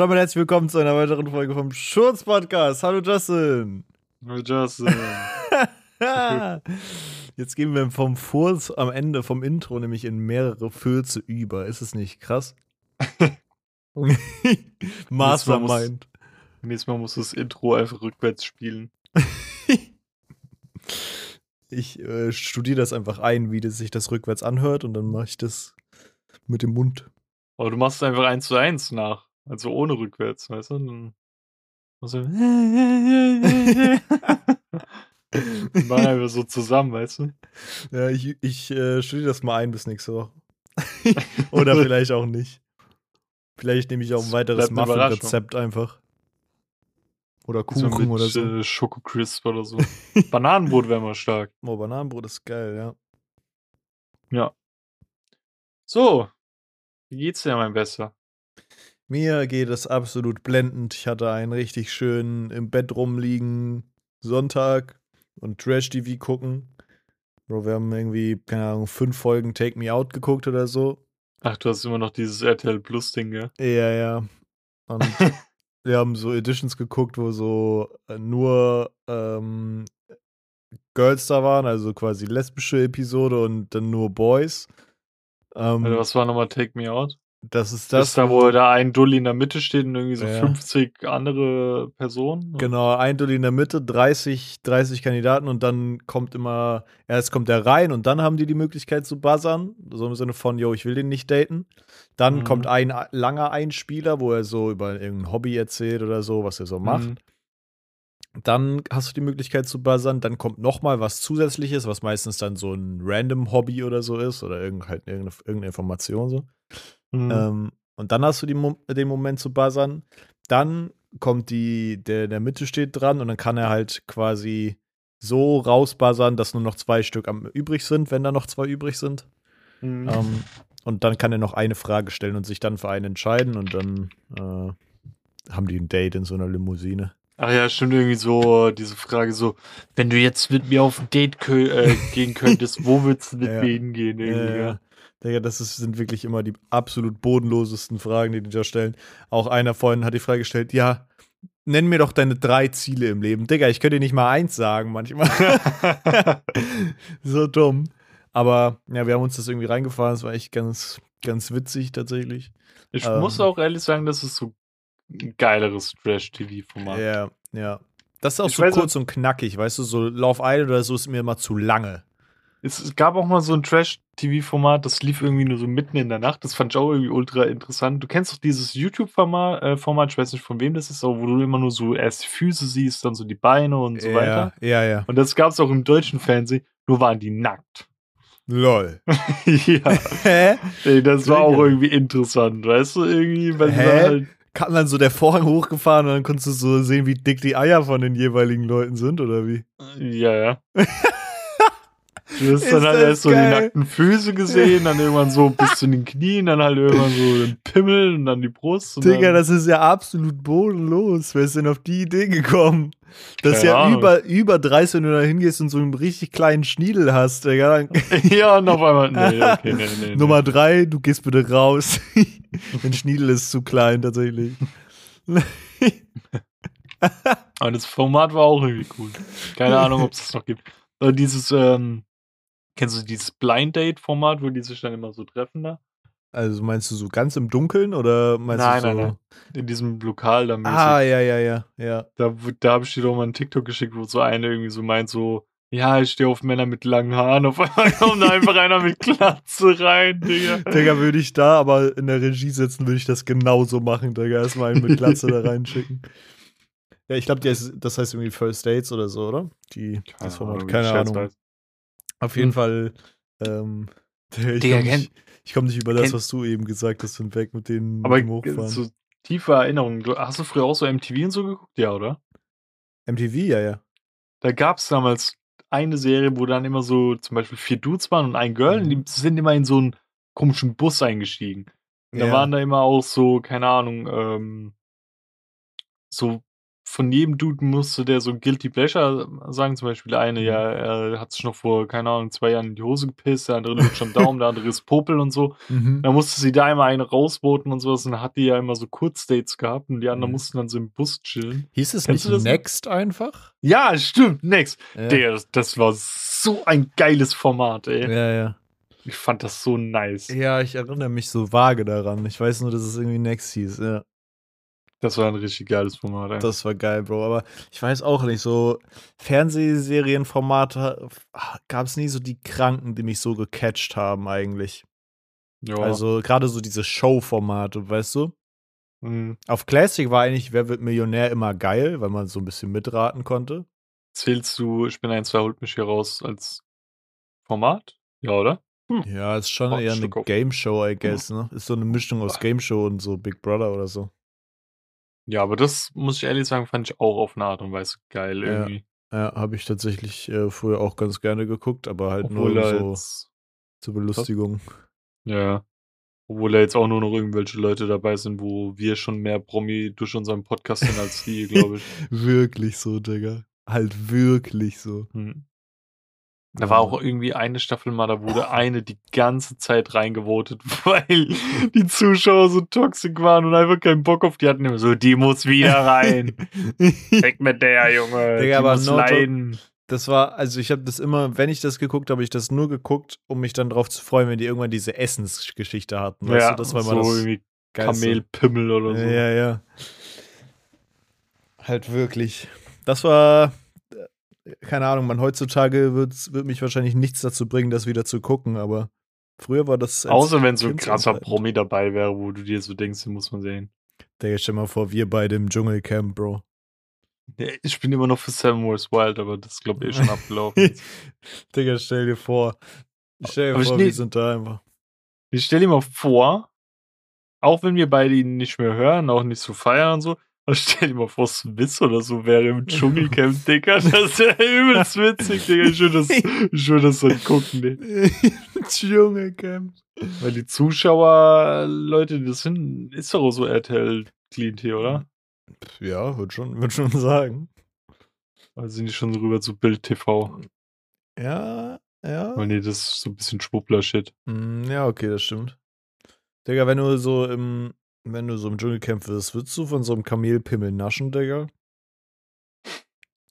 Und damit herzlich willkommen zu einer weiteren Folge vom Schurz Podcast. Hallo Justin. Hallo Justin. Jetzt gehen wir vom Furz am Ende vom Intro nämlich in mehrere Fürze über. Ist es nicht krass? Mastermind. Nächstes Mal muss das Intro einfach rückwärts spielen. ich äh, studiere das einfach ein, wie das sich das rückwärts anhört und dann mache ich das mit dem Mund. Aber du machst es einfach eins zu eins nach. Also ohne rückwärts, weißt du? Dann du Machen einfach so zusammen, weißt du? Ja, ich, ich äh, studiere das mal ein bis nächste Woche. Oder vielleicht auch nicht. Vielleicht nehme ich auch ein weiteres Muffin-Rezept einfach. Oder Kuchen so oder so. Äh, Schokocrisp oder so. Bananenbrot wäre mal stark. Oh, Bananenbrot ist geil, ja. Ja. So. Wie geht's dir, mein Bester? Mir geht es absolut blendend. Ich hatte einen richtig schönen im Bett rumliegen Sonntag und Trash-TV gucken. Bro, wir haben irgendwie, keine Ahnung, fünf Folgen Take Me Out geguckt oder so. Ach, du hast immer noch dieses RTL Plus-Ding, ja? Ja, ja. Und wir haben so Editions geguckt, wo so äh, nur ähm, Girls da waren, also quasi lesbische Episode und dann nur Boys. Ähm, also was war nochmal Take Me Out? Das ist das. Ist da, wo da ein Dulli in der Mitte steht und irgendwie so ja. 50 andere Personen? Genau, ein Dulli in der Mitte, 30, 30 Kandidaten und dann kommt immer, erst kommt der rein und dann haben die die Möglichkeit zu buzzern. So im Sinne von, yo, ich will den nicht daten. Dann mhm. kommt ein langer Einspieler, wo er so über irgendein Hobby erzählt oder so, was er so macht. Mhm. Dann hast du die Möglichkeit zu buzzern. Dann kommt noch mal was Zusätzliches, was meistens dann so ein random Hobby oder so ist oder irgend, halt irgendeine, irgendeine Information so. Mhm. Ähm, und dann hast du die, den Moment zu buzzern. Dann kommt die, der in der Mitte steht dran und dann kann er halt quasi so rausbuzzern, dass nur noch zwei Stück am, übrig sind, wenn da noch zwei übrig sind. Mhm. Ähm, und dann kann er noch eine Frage stellen und sich dann für einen entscheiden und dann äh, haben die ein Date in so einer Limousine. Ach ja, stimmt irgendwie so, diese Frage so, wenn du jetzt mit mir auf ein Date äh, gehen könntest, wo würdest du mit ja. mir hingehen? Ja. ja. Digga, das ist, sind wirklich immer die absolut bodenlosesten Fragen, die die da stellen. Auch einer vorhin hat die Frage gestellt, ja, nenn mir doch deine drei Ziele im Leben. Digga, ich könnte dir nicht mal eins sagen manchmal. so dumm. Aber ja, wir haben uns das irgendwie reingefahren. Es war echt ganz, ganz witzig tatsächlich. Ich ähm, muss auch ehrlich sagen, das ist so ein geileres Trash-TV-Format. Ja, ja. Das ist auch ich so kurz und knackig, weißt du, so Love Island oder so ist mir immer zu lange. Es gab auch mal so ein Trash-TV-Format, das lief irgendwie nur so mitten in der Nacht. Das fand ich auch irgendwie ultra interessant. Du kennst doch dieses YouTube-Format, äh, Format, ich weiß nicht von wem das ist, aber wo du immer nur so erst die Füße siehst, dann so die Beine und so ja, weiter. Ja, ja. Und das gab es auch im deutschen Fernsehen, nur waren die nackt. Lol. ja. Hä? Ey, das war auch irgendwie interessant, weißt du, irgendwie, weil Hä? halt kam dann so der Vorhang hochgefahren und dann konntest du so sehen, wie dick die Eier von den jeweiligen Leuten sind, oder wie? Ja, ja. Du hast dann halt erst so die nackten Füße gesehen, dann irgendwann so bis zu den Knien, dann halt irgendwann so den Pimmel und dann die Brust. Digga, das ist ja absolut bodenlos. Wer ist denn auf die Idee gekommen? Das ist ja über, über 30, wenn du da hingehst und so einen richtig kleinen Schniedel hast, Digga. ja, und auf einmal, nee, okay, nee, nee, Nummer drei, du gehst bitte raus. Dein Schniedel ist zu klein, tatsächlich. Aber das Format war auch irgendwie cool. Keine Ahnung, ob es das noch gibt. Dieses, ähm, Kennst du dieses Blind Date-Format, wo die sich dann immer so treffen da? Also meinst du so ganz im Dunkeln oder meinst nein, du so? Nein, nein, In diesem Lokal da mäßig. Ah, ja, ja, ja, ja. Da, da habe ich dir doch mal einen TikTok geschickt, wo so eine irgendwie so meint, so, ja, ich stehe auf Männer mit langen Haaren. Auf einmal kommt da einfach einer mit Glatze rein, Digga. Digga, würde ich da aber in der Regie sitzen, würde ich das genauso machen, Digga. Erstmal einen mit Glatze da reinschicken. Ja, ich glaube, das heißt irgendwie First Dates oder so, oder? Die, das Format, keine Ahnung. Auf jeden hm. Fall, ähm, ich komme nicht, komm nicht, über das, was du eben gesagt hast, hinweg mit den Aber so tiefe Erinnerungen. Hast du früher auch so MTV und so geguckt? Ja, oder? MTV, ja, ja. Da gab es damals eine Serie, wo dann immer so zum Beispiel vier Dudes waren und ein Girl, mhm. und die sind immer in so einen komischen Bus eingestiegen. Und ja. da waren da immer auch so, keine Ahnung, ähm, so von jedem Dude musste der so ein Guilty Pleasure sagen. Zum Beispiel eine, ja, er hat sich noch vor, keine Ahnung, zwei Jahren in die Hose gepisst, der andere lutscht schon Daumen, der andere ist Popel und so. Mhm. Da musste sie da immer eine rausboten und sowas und dann hat die ja immer so Kurzdates gehabt und die anderen Mhm. mussten dann so im Bus chillen. Hieß es Kennst nicht? Next einfach? Ja, stimmt, next. Ja. Der, das- das war so ein geiles Format, ey. ja, ja. Ich fand das so nice. Ja, ich erinnere mich so vage daran. Ich weiß nur, dass es irgendwie Next hieß. Ja, Das war ein richtig geiles Format, ey. das war geil, Bro. Aber ich weiß auch nicht, so Fernsehserienformate gab es nie so die Kranken, die mich so gecatcht haben eigentlich. ja. Also gerade so diese Show-Formate, weißt du? Mhm. Auf Classic war eigentlich Wer wird Millionär immer geil, weil man so ein bisschen mitraten konnte. Zählst du, ich bin ein, zwei, holt mich hier raus als Format? Ja, oder? Ja, ist schon Warte, eher eine Stück auf. Game Show, I guess, ne? Ist so eine Mischung aus Game Show und so Big Brother oder so. Ja, aber das muss ich ehrlich sagen, fand ich auch auf eine Art und Weise geil Ja. irgendwie. Ja, habe ich tatsächlich äh, früher auch ganz gerne geguckt, aber halt Obwohl nur so jetzt, zur Belustigung. ja, obwohl da jetzt auch nur noch irgendwelche Leute dabei sind, wo wir schon mehr Promi durch unseren Podcast sind als die, glaube ich. Wirklich so, Digga. Halt wirklich so. Hm. Da war auch irgendwie eine Staffel mal, da wurde eine die ganze Zeit reingevotet, weil die Zuschauer so toxisch waren und einfach keinen Bock auf die hatten. Immer so, die muss wieder rein. Weg mit der, Junge. Digga, die aber muss no leiden. Das war, also ich habe das immer, wenn ich das geguckt habe, habe ich das nur geguckt, um mich dann drauf zu freuen, wenn die irgendwann diese Essensgeschichte hatten. Weißt ja, du, das war so immer das irgendwie. Kamelpimmel oder so. Ja, ja. Halt wirklich. Das war, keine Ahnung, man, heutzutage wird's, wird mich wahrscheinlich nichts dazu bringen, das wieder zu gucken, aber früher war das. Außer wenn so ein krasser. Promi dabei wäre, wo du dir so denkst, den muss man sehen. Digga, stell mal vor, wir beide im Dschungelcamp, Bro. Ich bin immer noch für Seven Wars Wild, aber das glaube ich eh schon abgelaufen. Digga, stell dir vor. Stell dir Aber vor, wir sind da einfach. Ich stell dir mal vor, auch wenn wir beide ihn nicht mehr hören, auch nicht so feiern und so, stell dir mal vor, Swiss oder so wäre im Dschungelcamp, Digga. Das wäre übelst witzig, Digga. Ich würde das, ich würde das dann gucken, ne? Dschungelcamp. Weil die Zuschauer, Leute, das sind, ist doch auch so RTL-Klientel, oder? Ja, würde schon, würd schon sagen. Also sind die schon so rüber zu Bild TV. Ja, ja. Weil nee, das ist so ein bisschen Schwuppler-Shit. Mm, Ja, okay, das stimmt. Digga, wenn du so im, wenn du so im Dschungelcamp wirst, würdest du von so einem Kamelpimmel naschen, Digga?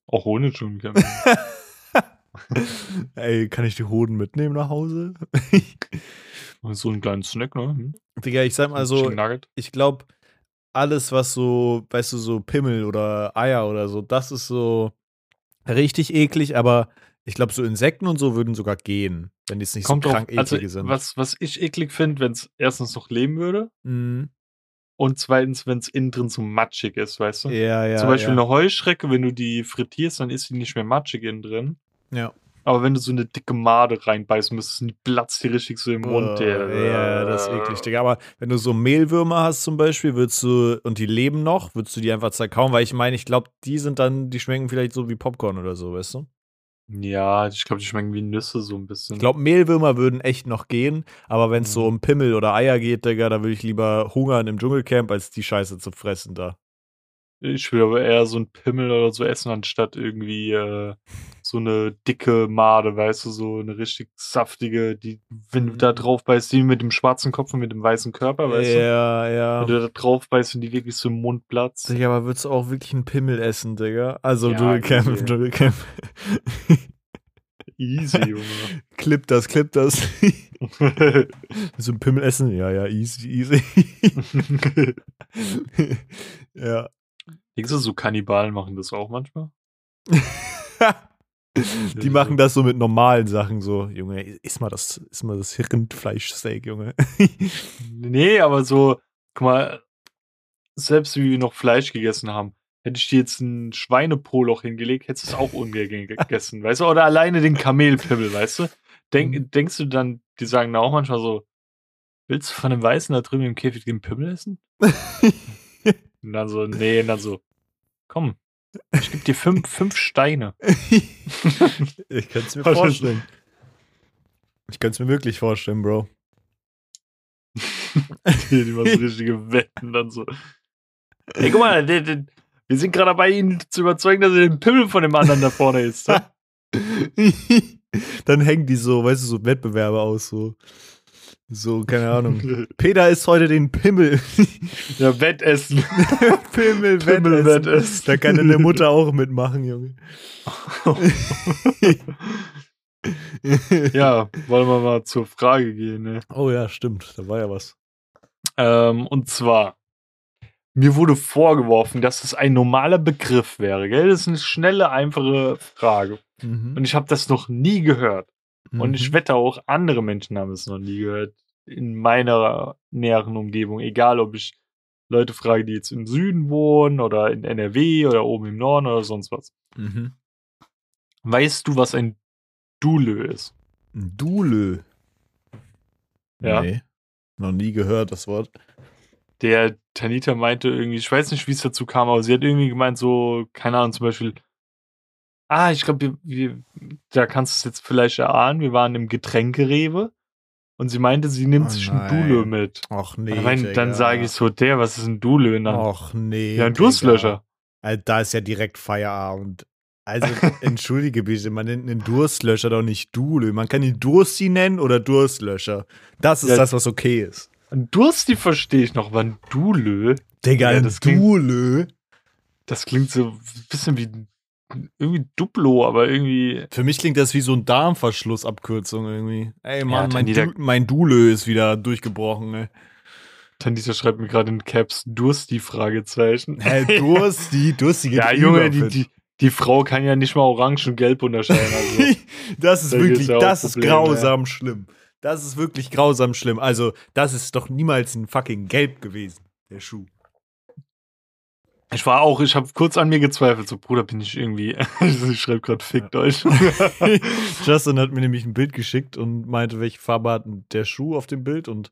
Auch ohne Dschungelcamp. Ey, kann ich die Hoden mitnehmen nach Hause? so einen kleinen Snack, ne? Hm? Digga, ich sag mal so, ich glaube, alles, was so, weißt du, so Pimmel oder Eier oder so, das ist so richtig eklig, aber ich glaube, so Insekten und so würden sogar gehen, wenn die es nicht Kommt so krank also eklige sind. was, was ich eklig finde, wenn es erstens noch leben würde Mhm. Und zweitens, wenn es innen drin so matschig ist, weißt du? Ja, ja. Zum Beispiel ja. eine Heuschrecke, wenn du die frittierst, dann ist sie nicht mehr matschig innen drin. Ja. Aber wenn du so eine dicke Made reinbeißen müsstest, die platzt dir richtig so im Mund. Der, ja, das ist eklig, Digga. Aber wenn du so Mehlwürmer hast zum Beispiel, würdest du, und die leben noch, würdest du die einfach zerkauen, weil ich meine, ich glaube, die sind dann, die schmecken vielleicht so wie Popcorn oder so, weißt du? Ja, ich glaube, die schmecken wie Nüsse so ein bisschen. Ich glaube, Mehlwürmer würden echt noch gehen, aber wenn es so Mhm. um Pimmel oder Eier geht, Digga, da würde ich lieber hungern im Dschungelcamp, als die Scheiße zu fressen da. Ich will aber eher so ein Pimmel oder so essen, anstatt irgendwie äh, so eine dicke Made, weißt du, so eine richtig saftige, die, wenn du da Mhm. drauf beißt, die mit dem schwarzen Kopf und mit dem weißen Körper, weißt du? ja, ja. Wenn du da drauf beißt und die wirklich so im Mund platzt. Digga, aber würdest du auch wirklich einen Pimmel essen, Digga? Also Ja, Dschungelcamp, Dschungelcamp. Easy, Junge. clip das, clip das. so ein Pimmel essen? Ja, ja, easy, easy. ja. Denkst du, so Kannibalen machen das auch manchmal? Die machen das so mit normalen Sachen, so, Junge, iss mal das, iss mal das Rindfleischsteak, Junge. Nee, aber so, guck mal, selbst wie wir noch Fleisch gegessen haben, hätte ich dir jetzt ein Schweinepoloch hingelegt, hättest du es auch ungern gegessen, weißt du? Oder alleine den Kamelpimmel, weißt du? Denk, Mhm. Denkst du dann, die sagen da auch manchmal so, willst du von dem Weißen da drüben im Käfig den Pimmel essen? Und dann so, nee, und dann so, komm, ich geb dir fünf, fünf Steine. ich kann es mir vorstellen. Ich kann es mir wirklich vorstellen, Bro. die machen so richtige Wetten dann so. Ey, guck mal, der, der, Wir sind gerade dabei, ihn zu überzeugen, dass er den Pimmel von dem anderen da vorne ist. Dann hängen die so, weißt du, so Wettbewerbe aus, so. So, keine Ahnung. Peter isst heute den Pimmel. ja, Wettessen. Pimmel, Pimmel, Wettessen. Wettessen. Da kann deine Mutter auch mitmachen, Junge. ja, wollen wir mal zur Frage gehen, ne? Oh ja, stimmt. Da war ja was. Ähm, und zwar, mir wurde vorgeworfen, dass es ein normaler Begriff wäre, gell? Das ist eine schnelle, einfache Frage. Mhm. Und ich habe das noch nie gehört. Und ich Mhm. wette auch, andere Menschen haben es noch nie gehört. In meiner näheren Umgebung. Egal, ob ich Leute frage, die jetzt im Süden wohnen oder in NRW oder oben im Norden oder sonst was. Mhm. Weißt du, was ein Dulö ist? Ein Dulö. Ja. Nee. Noch nie gehört, das Wort. Der Tanita meinte irgendwie, ich weiß nicht, wie es dazu kam, aber sie hat irgendwie gemeint, so, keine Ahnung, zum Beispiel, ah, ich glaube, da kannst du es jetzt vielleicht erahnen, wir waren im Getränkerewe und sie meinte, sie nimmt Oh sich ein. Dulö mit. Ach nee. Dann dann sage ich so, der, was ist ein Dulö? Ach nee. ja, ein. Durstlöscher. Also, da ist ja direkt Feierabend. Also, entschuldige bitte, man nennt einen Durstlöscher doch nicht Dulö. Man kann ihn Dursti nennen oder Durstlöscher. Das ist Ja. das, was okay ist. Ein Dursti verstehe ich noch, aber ein Dulö, Digga, Ja, ein das klingt- Dulö. das klingt so ein bisschen wie irgendwie Duplo, aber irgendwie, Für mich klingt das wie so ein Darmverschlussabkürzung irgendwie. Ey, Mann, mein, Tanita- du mein Dulö ist wieder durchgebrochen, ey. Tanita schreibt mir gerade in Caps Dursti, Fragezeichen. Hä, Dursti, Dursti geht Ja, Junge, über, die, die, die Frau kann ja nicht mal orange und gelb unterscheiden. Also. das ist Da wirklich, ja das ist Probleme, grausam schlimm. Das ist wirklich grausam schlimm. Also, das ist doch niemals ein fucking Gelb gewesen, der Schuh. Ich war auch, ich habe kurz an mir gezweifelt. So, Bruder, bin ich irgendwie. ich schreibe gerade, fickt euch. Justin hat mir nämlich ein Bild geschickt und meinte, welche Farbe hat der Schuh auf dem Bild und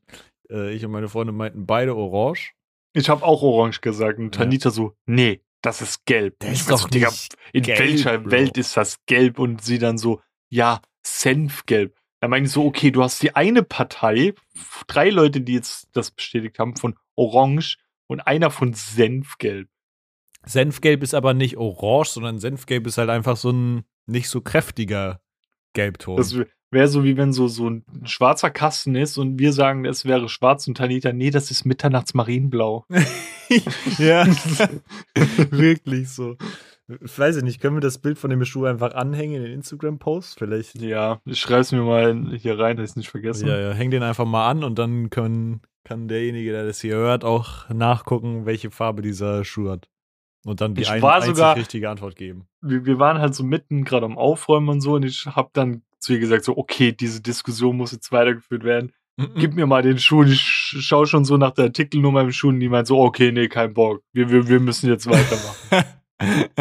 äh, ich und meine Freunde meinten beide orange. Ich habe auch orange gesagt. Und Ja. Tanita so, nee, das ist gelb. Ich ist doch so, Digga, in gelb, welcher Bro. Welt ist das gelb? Und sie dann so, ja, Senfgelb. Da meine ich so, okay, du hast die eine Partei, drei Leute, die jetzt das bestätigt haben, von Orange und einer von Senfgelb. Senfgelb ist aber nicht orange, sondern Senfgelb ist halt einfach so ein nicht so kräftiger Gelbton. Das wäre so, wie wenn so, so ein schwarzer Kasten ist und wir sagen, es wäre schwarz und Tanita, nee, das ist Mitternachtsmarinblau. ja, wirklich so. Ich weiß nicht, können wir das Bild von dem Schuh einfach anhängen in den Instagram-Post? Vielleicht. Ja, ich schreib's mir mal hier rein, dass ich es nicht vergesse. Ja, ja, häng den einfach mal an und dann können, kann derjenige, der das hier hört, auch nachgucken, welche Farbe dieser Schuh hat. Und dann die Ich ein, sogar- richtige Antwort geben. wir, wir waren halt so mitten gerade am Aufräumen und so und ich habe dann zu ihr gesagt, so, okay, diese Diskussion muss jetzt weitergeführt werden. Gib mir mal den Schuh. Ich sch- schaue schon so nach der Artikelnummer im Schuh und die meint so, okay, nee, kein Bock. Wir, wir, wir müssen jetzt weitermachen.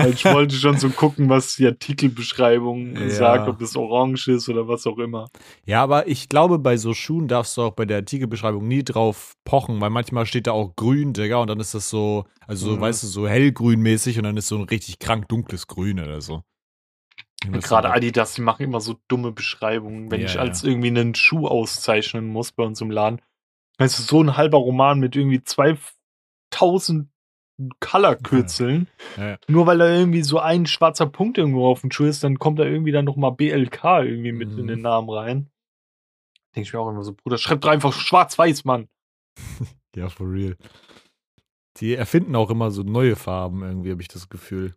Ich wollte schon so gucken, was die Artikelbeschreibung Ja. sagt, ob das orange ist oder was auch immer. Ja, aber ich glaube, bei so Schuhen darfst du auch bei der Artikelbeschreibung nie drauf pochen, weil manchmal steht da auch grün, Digga, und dann ist das so, also Mhm. weißt du, so hellgrünmäßig und dann ist so ein richtig krank dunkles Grün oder so. Und gerade Adidas, die machen immer so dumme Beschreibungen, wenn Ja, ich ja. als irgendwie einen Schuh auszeichnen muss bei uns im Laden. Weißt du, so ein halber Roman mit irgendwie 2000 Colorkürzeln. Ja, ja. Nur weil da irgendwie so ein schwarzer Punkt irgendwo auf dem Schuh ist, dann kommt da irgendwie dann nochmal BLK irgendwie mit Mhm. in den Namen rein. Denke ich mir auch immer so, Bruder, schreib doch einfach schwarz-weiß, Mann. Ja, for real. Die erfinden auch immer so neue Farben irgendwie, habe ich das Gefühl.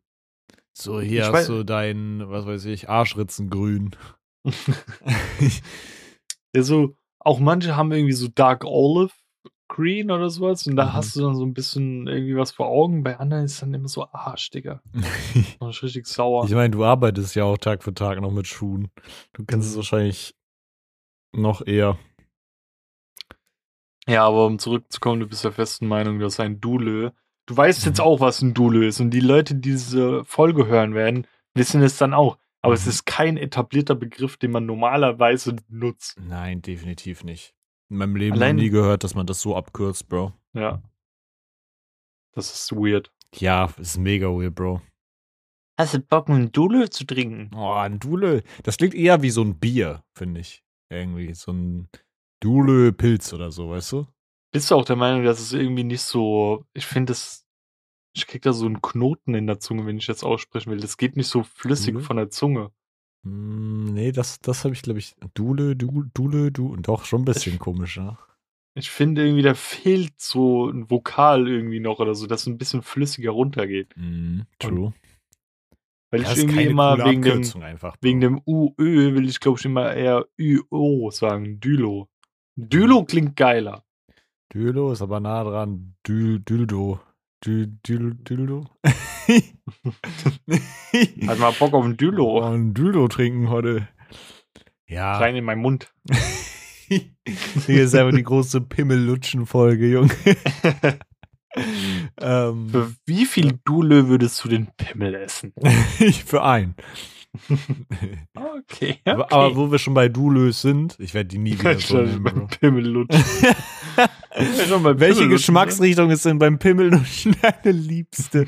So, hier Ich hast du dein, was weiß ich, Arschritzengrün. Ja, so, auch manche haben irgendwie so Dark Olive Green oder sowas und da Mhm. hast du dann so ein bisschen irgendwie was vor Augen. Bei anderen ist dann immer so Arsch, Digga. Man ist richtig sauer. ich meine, du arbeitest ja auch Tag für Tag noch mit Schuhen. Du kennst Mhm. es wahrscheinlich noch eher. Ja, aber um zurückzukommen, du bist der festen Meinung, dass ein Dulö. Du weißt jetzt Mhm. auch, was ein Dulö ist. Und die Leute, die diese Folge hören werden, wissen es dann auch. Aber es Mhm. ist kein etablierter Begriff, den man normalerweise nutzt. Nein, definitiv nicht. In meinem Leben Allein- noch nie gehört, dass man das so abkürzt, Bro. Ja. Das ist weird. Ja, ist mega weird, Bro. Hast du Bock, ein Dulö zu trinken? Oh, ein Dule. Das klingt eher wie so ein Bier, finde ich. Irgendwie so ein Dule-Pilz oder so, weißt du? Bist du auch der Meinung, dass es irgendwie nicht so. Ich finde es. Ich krieg da so einen Knoten in der Zunge, wenn ich das aussprechen will. Das geht nicht so flüssig Dule? von der Zunge. Hm, nee, das, das habe ich, glaube ich. Dule, du, Dule, du. Doch, schon ein bisschen komisch, ja. Ich finde irgendwie, da fehlt so ein Vokal irgendwie noch oder so, dass es ein bisschen flüssiger runtergeht. Mhm, true. Weil Das ich irgendwie immer wegen dem, einfach. Wegen dem UÖ will ich, glaube ich, immer eher ÜO sagen. Dylo. Dylo klingt geiler. Dülo ist aber nah dran. Dül, Düldo. Düldo. Hat mal Bock auf ein Oh, Dylo. ein Düldo trinken heute. Ja. Rein in meinen Mund. Hier ist einfach die große Pimmel-Lutschen-Folge, Junge. ähm, Für wie viel Dule würdest du den Pimmel essen? ich für ein. Okay. Aber, aber wo wir schon bei Dulös sind, ich werde die nie wieder so nennen. beim Bro. Pimmel lutschen. Ja, schon beim Welche Pimmel lutschen, Geschmacksrichtung ist denn beim Pimmellutschen deine liebste?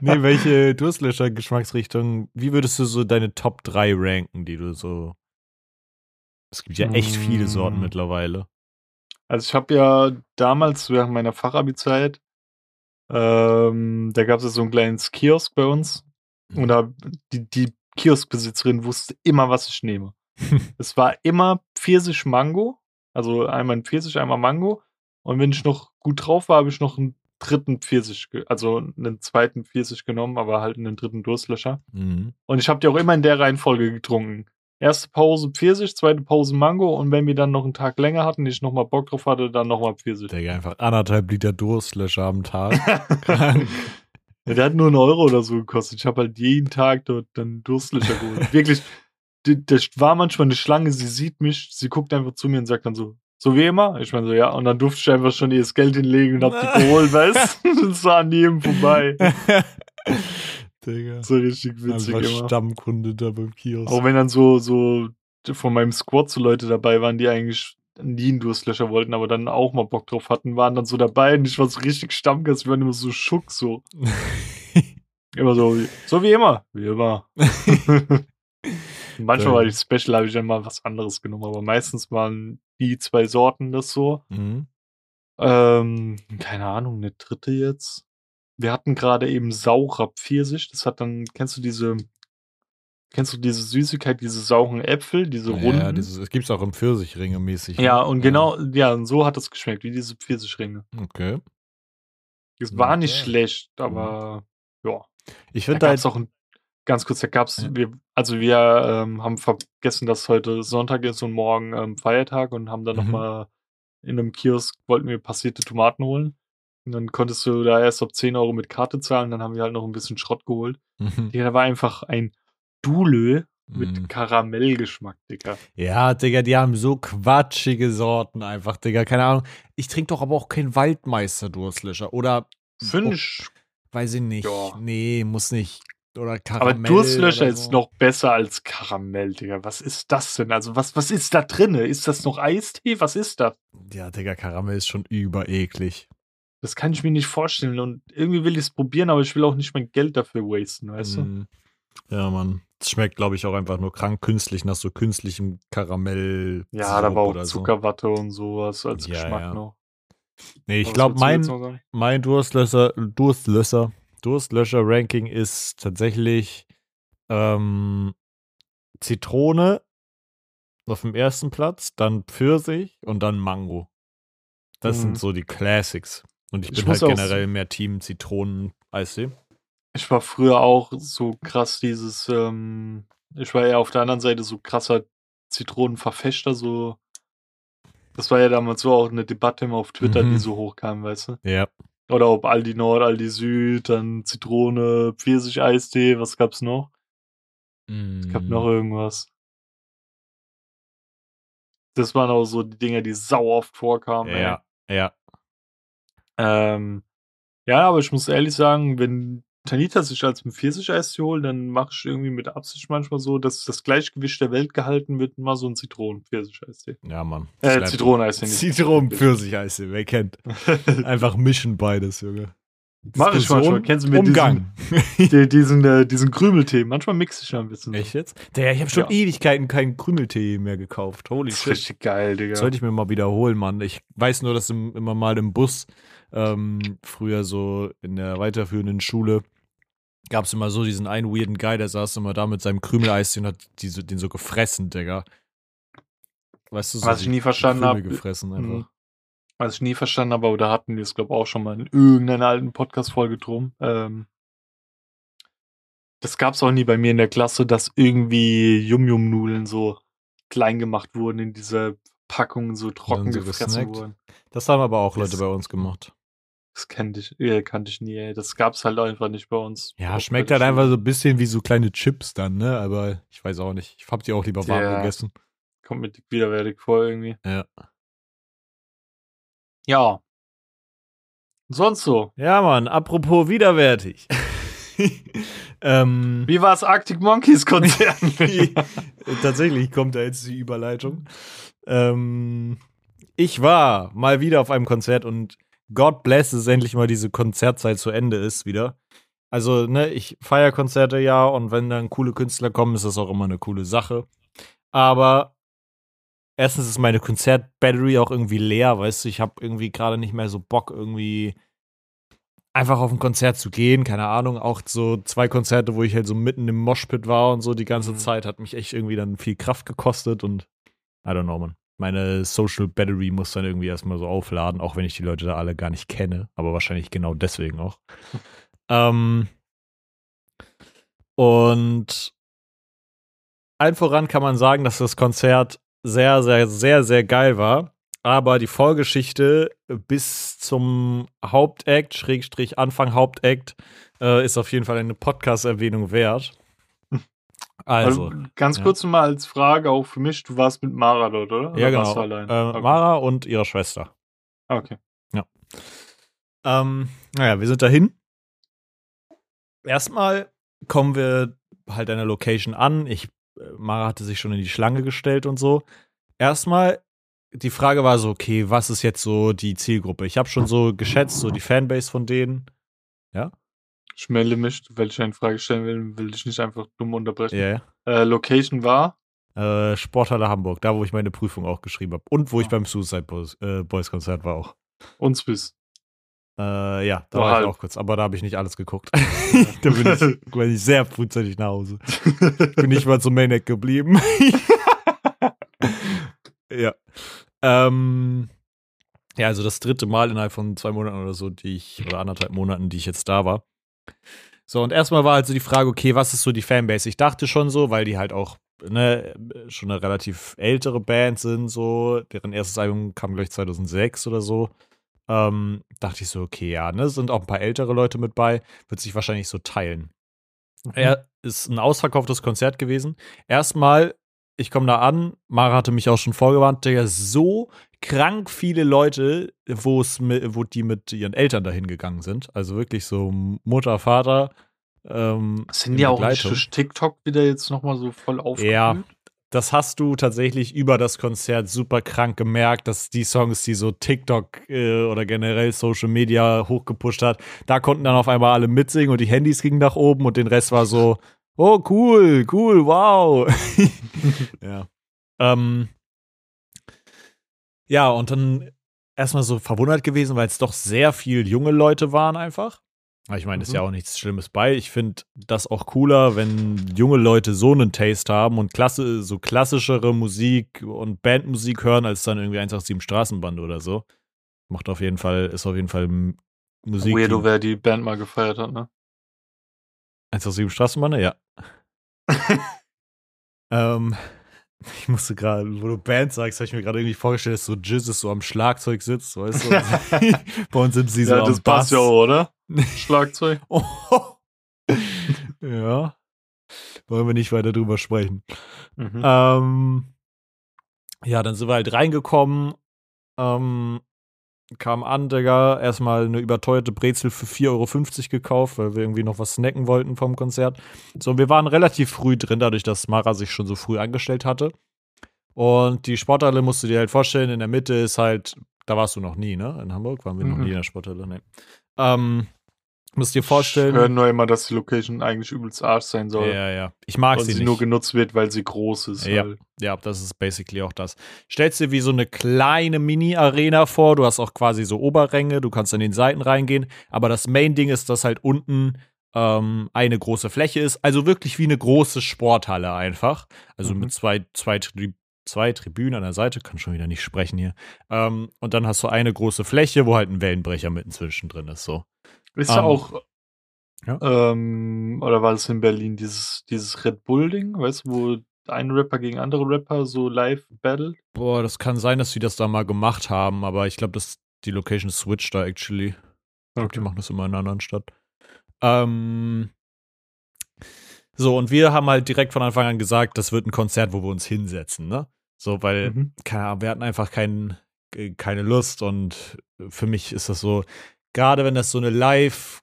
nee, welche Durstlöscher-Geschmacksrichtung? Wie würdest du so deine Top 3 ranken, die du so. Es gibt ja echt viele Sorten Mm. mittlerweile. Also ich habe ja damals während meiner Fachabi-Zeit, ähm, da gab es ja so einen kleinen Kiosk bei uns Mhm. und da die, die Kioskbesitzerin wusste immer, was ich nehme. es war immer Pfirsich-Mango, also einmal ein Pfirsich, einmal Mango und wenn ich noch gut drauf war, habe ich noch einen dritten Pfirsich, also einen zweiten Pfirsich genommen, aber halt einen dritten Durstlöscher. Mhm. Und ich habe die auch immer in der Reihenfolge getrunken. Erste Pause Pfirsich, zweite Pause Mango und wenn wir dann noch einen Tag länger hatten, ich nochmal Bock drauf hatte, dann nochmal Pfirsich. Digga, einfach anderthalb Liter Durstlöscher am Tag. Krank. Ja, der hat nur einen Euro oder so gekostet. Ich habe halt jeden Tag dort dann Durstlöcher geholt. Wirklich, das war manchmal eine Schlange, sie sieht mich, sie guckt einfach zu mir und sagt dann so, so wie immer? Ich meine so, ja, und dann durfte ich einfach schon ihr das Geld hinlegen und hab die geholt, weißt du? Das war an jedem vorbei. Digga. So richtig witzig Einfach immer. Stammkunde da beim Kiosk. Auch wenn dann so, so von meinem Squad so Leute dabei waren, die eigentlich nie einen Durstlöscher wollten, aber dann auch mal Bock drauf hatten, waren dann so dabei und ich war so richtig Stammgast, wir waren immer so schuck, so. Immer so, wie- so wie immer. Wie immer. Manchmal war ich Special, habe ich dann mal was anderes genommen, aber meistens waren die zwei Sorten das so. mhm. Ähm, keine Ahnung, eine dritte jetzt. Wir hatten gerade eben saurer Pfirsich. Das hat dann, kennst du diese, kennst du diese Süßigkeit, diese sauren Äpfel, diese runden? Ja, dieses, es gibt es auch im Pfirsichringe mäßig. Ja, ne? und genau, ja, und so hat das geschmeckt, wie diese Pfirsichringe. Okay. Es war nicht Okay. schlecht, aber ja. Ich Da finde es halt. auch ein, ganz kurz, da gab es, Ja. wir, also wir ähm, haben vergessen, dass heute Sonntag ist und morgen ähm, Feiertag und haben dann Mhm. nochmal in einem Kiosk, wollten wir passierte Tomaten holen. Und dann konntest du da erst ab 10 Euro mit Karte zahlen, dann haben wir halt noch ein bisschen Schrott geholt. Mhm. Ja, da war einfach ein Dulö mit Mhm. Karamellgeschmack, Digga. Ja, Digga, die haben so quatschige Sorten einfach, Digga. Keine Ahnung. Ich trinke doch aber auch keinen Waldmeister-Durstlöscher. Oder, Finde Oh, weiß ich nicht. Ja. Nee, muss nicht. Oder Aber Karamell. Durstlöscher oder ist so. noch besser als Karamell, Digga. Was ist das denn? Also, was, was ist da drinne? Ist das noch Eistee? Was ist das? Ja, Digga, Karamell ist schon übereklig. Das kann ich mir nicht vorstellen. Und irgendwie will ich es probieren, aber ich will auch nicht mein Geld dafür wasten, weißt du? Ja, Mann. Es schmeckt, glaube ich, auch einfach nur krank künstlich nach so künstlichem Karamell. Ja, da war auch oder so. Zuckerwatte und sowas als Ja, Geschmack ja. noch. Nee, ich glaube, mein, mein Durstlöscher, Durstlöscher, Durstlöscher-Ranking ist tatsächlich ähm, Zitrone auf dem ersten Platz, dann Pfirsich und dann Mango. Das Mhm. sind so die Classics. Und ich, Ich bin halt generell mehr Team Zitronen-Eistee. Ich war früher auch so krass dieses, ähm, ich war ja auf der anderen Seite so krasser Zitronenverfechter, so. Das war ja damals so auch eine Debatte immer auf Twitter, Mhm. die so hochkam, weißt du? Ja. Oder ob Aldi Nord, Aldi Süd, dann Zitrone, Pfirsich-Eistee, was gab's noch? Es gab noch irgendwas. Das waren auch so die Dinger, die sau oft vorkamen. ey. Ja, ja. Ähm, ja, aber ich muss ehrlich sagen, wenn Tanita sich als ein Pfirsich-Eistee holt, dann mache ich irgendwie mit Absicht manchmal so, dass das Gleichgewicht der Welt gehalten wird, mal so ein Zitronen-Pfirsich-Eistee. Ja, Mann. Äh, Zitroneneistee nicht. Zitronen-Pfirsich-Eistee, wer kennt. Einfach mischen beides, Junge. Mach ich manchmal. Kennst du mit Umgang. Die, diesen, äh, diesen Krümeltee. Manchmal mixe ich ja ein bisschen. Echt jetzt? Der, ich habe schon Ja. Ewigkeiten keinen Krümeltee mehr gekauft. Holy Das ist shit. richtig geil, Digga. Sollte ich mir mal wiederholen, Mann. Ich weiß nur, dass im, immer mal im Bus ähm, früher so in der weiterführenden Schule gab es immer so diesen einen weirden Guy, der saß immer da mit seinem Krümeleis und hat diese, den so gefressen, Digga. Weißt du, so Was ich nie verstanden habe. gefressen einfach. Mhm. Was ich nie verstanden habe, aber da hatten wir es, glaube ich, auch schon mal in irgendeiner alten Podcast-Folge drum. Ähm, das gab es auch nie bei mir in der Klasse, dass irgendwie Yum-Yum-Nudeln so klein gemacht wurden in dieser Packung, so trocken so gefressen gesnackt. wurden. Das haben aber auch Leute das, bei uns gemacht. Das kannte ich, äh, kannte ich nie, ey. Das gab's halt einfach nicht bei uns. Ja, schmeckt halt einfach so ein bisschen wie so kleine Chips dann, ne? Aber ich weiß auch nicht. Ich hab die auch lieber warm ja, gegessen. Kommt mir widerwärtig vor irgendwie. Ja. Ja. Sonst so. Ja, Mann, apropos widerwärtig. ähm, Wie war es Arctic Monkeys Konzert? Tatsächlich kommt da jetzt die Überleitung. Ähm, ich war mal wieder auf einem Konzert und God bless, dass endlich mal diese Konzertzeit zu Ende ist wieder. Also, ne, ich feiere Konzerte ja und wenn dann coole Künstler kommen, ist das auch immer eine coole Sache. Aber erstens ist meine Konzert-Battery auch irgendwie leer, weißt du, ich habe irgendwie gerade nicht mehr so Bock, irgendwie einfach auf ein Konzert zu gehen, keine Ahnung, auch so zwei Konzerte, wo ich halt so mitten im Moshpit war und so die ganze mhm. Zeit, hat mich echt irgendwie dann viel Kraft gekostet und I don't know, man. Meine Social Battery muss dann irgendwie erstmal so aufladen, auch wenn ich die Leute da alle gar nicht kenne, aber wahrscheinlich genau deswegen auch. ähm, und allen voran kann man sagen, dass das Konzert sehr, sehr, sehr, sehr geil war. Aber die Vorgeschichte bis zum Hauptakt, Schrägstrich Anfang Hauptakt, äh, ist auf jeden Fall eine Podcast-Erwähnung wert. Also, also ganz kurz ja. mal als Frage auch für mich: Du warst mit Mara dort, oder? Ja, oder genau. Äh, okay. Mara und ihrer Schwester. Okay. Ja. Ähm, naja, wir sind dahin. Erstmal kommen wir halt an der Location an. Ich Mara hatte sich schon in die Schlange gestellt und so. Erstmal, die Frage war so, okay, was ist jetzt so die Zielgruppe? Ich habe schon so geschätzt, so die Fanbase von denen. Ja? Ich melde mich, weil ich eine Frage stellen will, will ich nicht einfach dumm unterbrechen. Yeah. Äh, Location war? Äh, Sporthalle Hamburg, da wo ich meine Prüfung auch geschrieben habe. Und wo ich ah. beim Suicide Boys, äh, Boys Konzert war auch. Und Swiss. Äh, ja, da war, war ich auch kurz, aber da habe ich nicht alles geguckt. da bin ich, bin ich sehr frühzeitig nach Hause. bin nicht mal zum Maniac geblieben. ja. Ähm, ja, also das dritte Mal innerhalb von zwei Monaten oder so, die ich, oder anderthalb Monaten, die ich jetzt da war. So, und erstmal war halt so die Frage, okay, was ist so die Fanbase? Ich dachte schon so, weil die halt auch ne, schon eine relativ ältere Band sind, so, deren erstes Album kam, glaube ich, 2006 oder so ähm, dachte ich so, okay, ja, ne, sind auch ein paar ältere Leute mit bei, wird sich wahrscheinlich so teilen. Mhm. Er ist ein ausverkauftes Konzert gewesen. Erstmal, ich komme da an, Mara hatte mich auch schon vorgewarnt, Digga, so krank viele Leute, wo es wo die mit ihren Eltern dahin gegangen sind. Also wirklich so Mutter, Vater. Ähm, sind die auch durch TikTok wieder jetzt nochmal so voll aufgeblüht? Ja, das hast du tatsächlich über das Konzert super krank gemerkt, dass die Songs, die so TikTok äh, oder generell Social Media hochgepusht hat, da konnten dann auf einmal alle mitsingen und die Handys gingen nach oben und den Rest war so, oh cool, cool, wow. ja. Ähm, ja, und dann erstmal so verwundert gewesen, weil es doch sehr viel junge Leute waren einfach. Ich meine, ist ja mhm. auch nichts Schlimmes bei. Ich finde das auch cooler, wenn junge Leute so einen Taste haben und klasse, so klassischere Musik und Bandmusik hören, als dann irgendwie 187 Straßenband oder so. Macht auf jeden Fall, ist auf jeden Fall Musik. Weirdo, wer die Band mal gefeiert hat, ne? 187 Straßenband, ja. ähm, ich musste gerade, wo du Band sagst, habe ich mir gerade irgendwie vorgestellt, dass so Jizzes so am Schlagzeug sitzt, weißt du? Bei uns sind sie so ja, am das Bass. passt ja auch, oder? Schlagzeug. oh. Ja. Wollen wir nicht weiter drüber sprechen. Mhm. Ähm, ja, dann sind wir halt reingekommen, ähm, kam an, Digga, erstmal eine überteuerte Brezel für 4,50 Euro gekauft, weil wir irgendwie noch was snacken wollten vom Konzert. So, wir waren relativ früh drin, dadurch, dass Mara sich schon so früh angestellt hatte. Und die Sporthalle musst du dir halt vorstellen, in der Mitte ist halt, da warst du noch nie, ne? In Hamburg waren wir mhm. noch nie in der Sporthalle, ne. Ähm, Musst dir vorstellen. Ich höre nur immer, dass die Location eigentlich übelst Arsch sein soll. Ja, ja. Ich mag und sie sie nicht. nur genutzt wird, weil sie groß ist. Ja. Halt. Ja, das ist basically auch das. Stellst dir wie so eine kleine Mini-Arena vor. Du hast auch quasi so Oberränge, du kannst an den Seiten reingehen. Aber das Main-Ding ist, dass halt unten ähm, eine große Fläche ist. Also wirklich wie eine große Sporthalle einfach. Also Mhm. mit zwei, zwei, Tri zwei Tribünen an der Seite. Kann schon wieder nicht sprechen hier. Ähm, und dann hast du eine große Fläche, wo halt ein Wellenbrecher mitten zwischendrin ist. So. Ist Ähm, ja auch. ja. Ähm, oder war das in Berlin, dieses, dieses Red Bull-Ding, weißt du, wo ein Rapper gegen andere Rapper so live battle? Boah, das kann sein, dass sie das da mal gemacht haben, aber ich glaube, dass die Location switcht da actually. Ich glaube, die machen das immer in einer anderen Stadt. Ähm, so, und wir haben halt direkt von Anfang an gesagt, das wird ein Konzert, wo wir uns hinsetzen, ne? So, weil, Mhm. keine Ahnung, wir hatten einfach kein, äh, keine Lust und für mich ist das so, gerade wenn das so eine Live-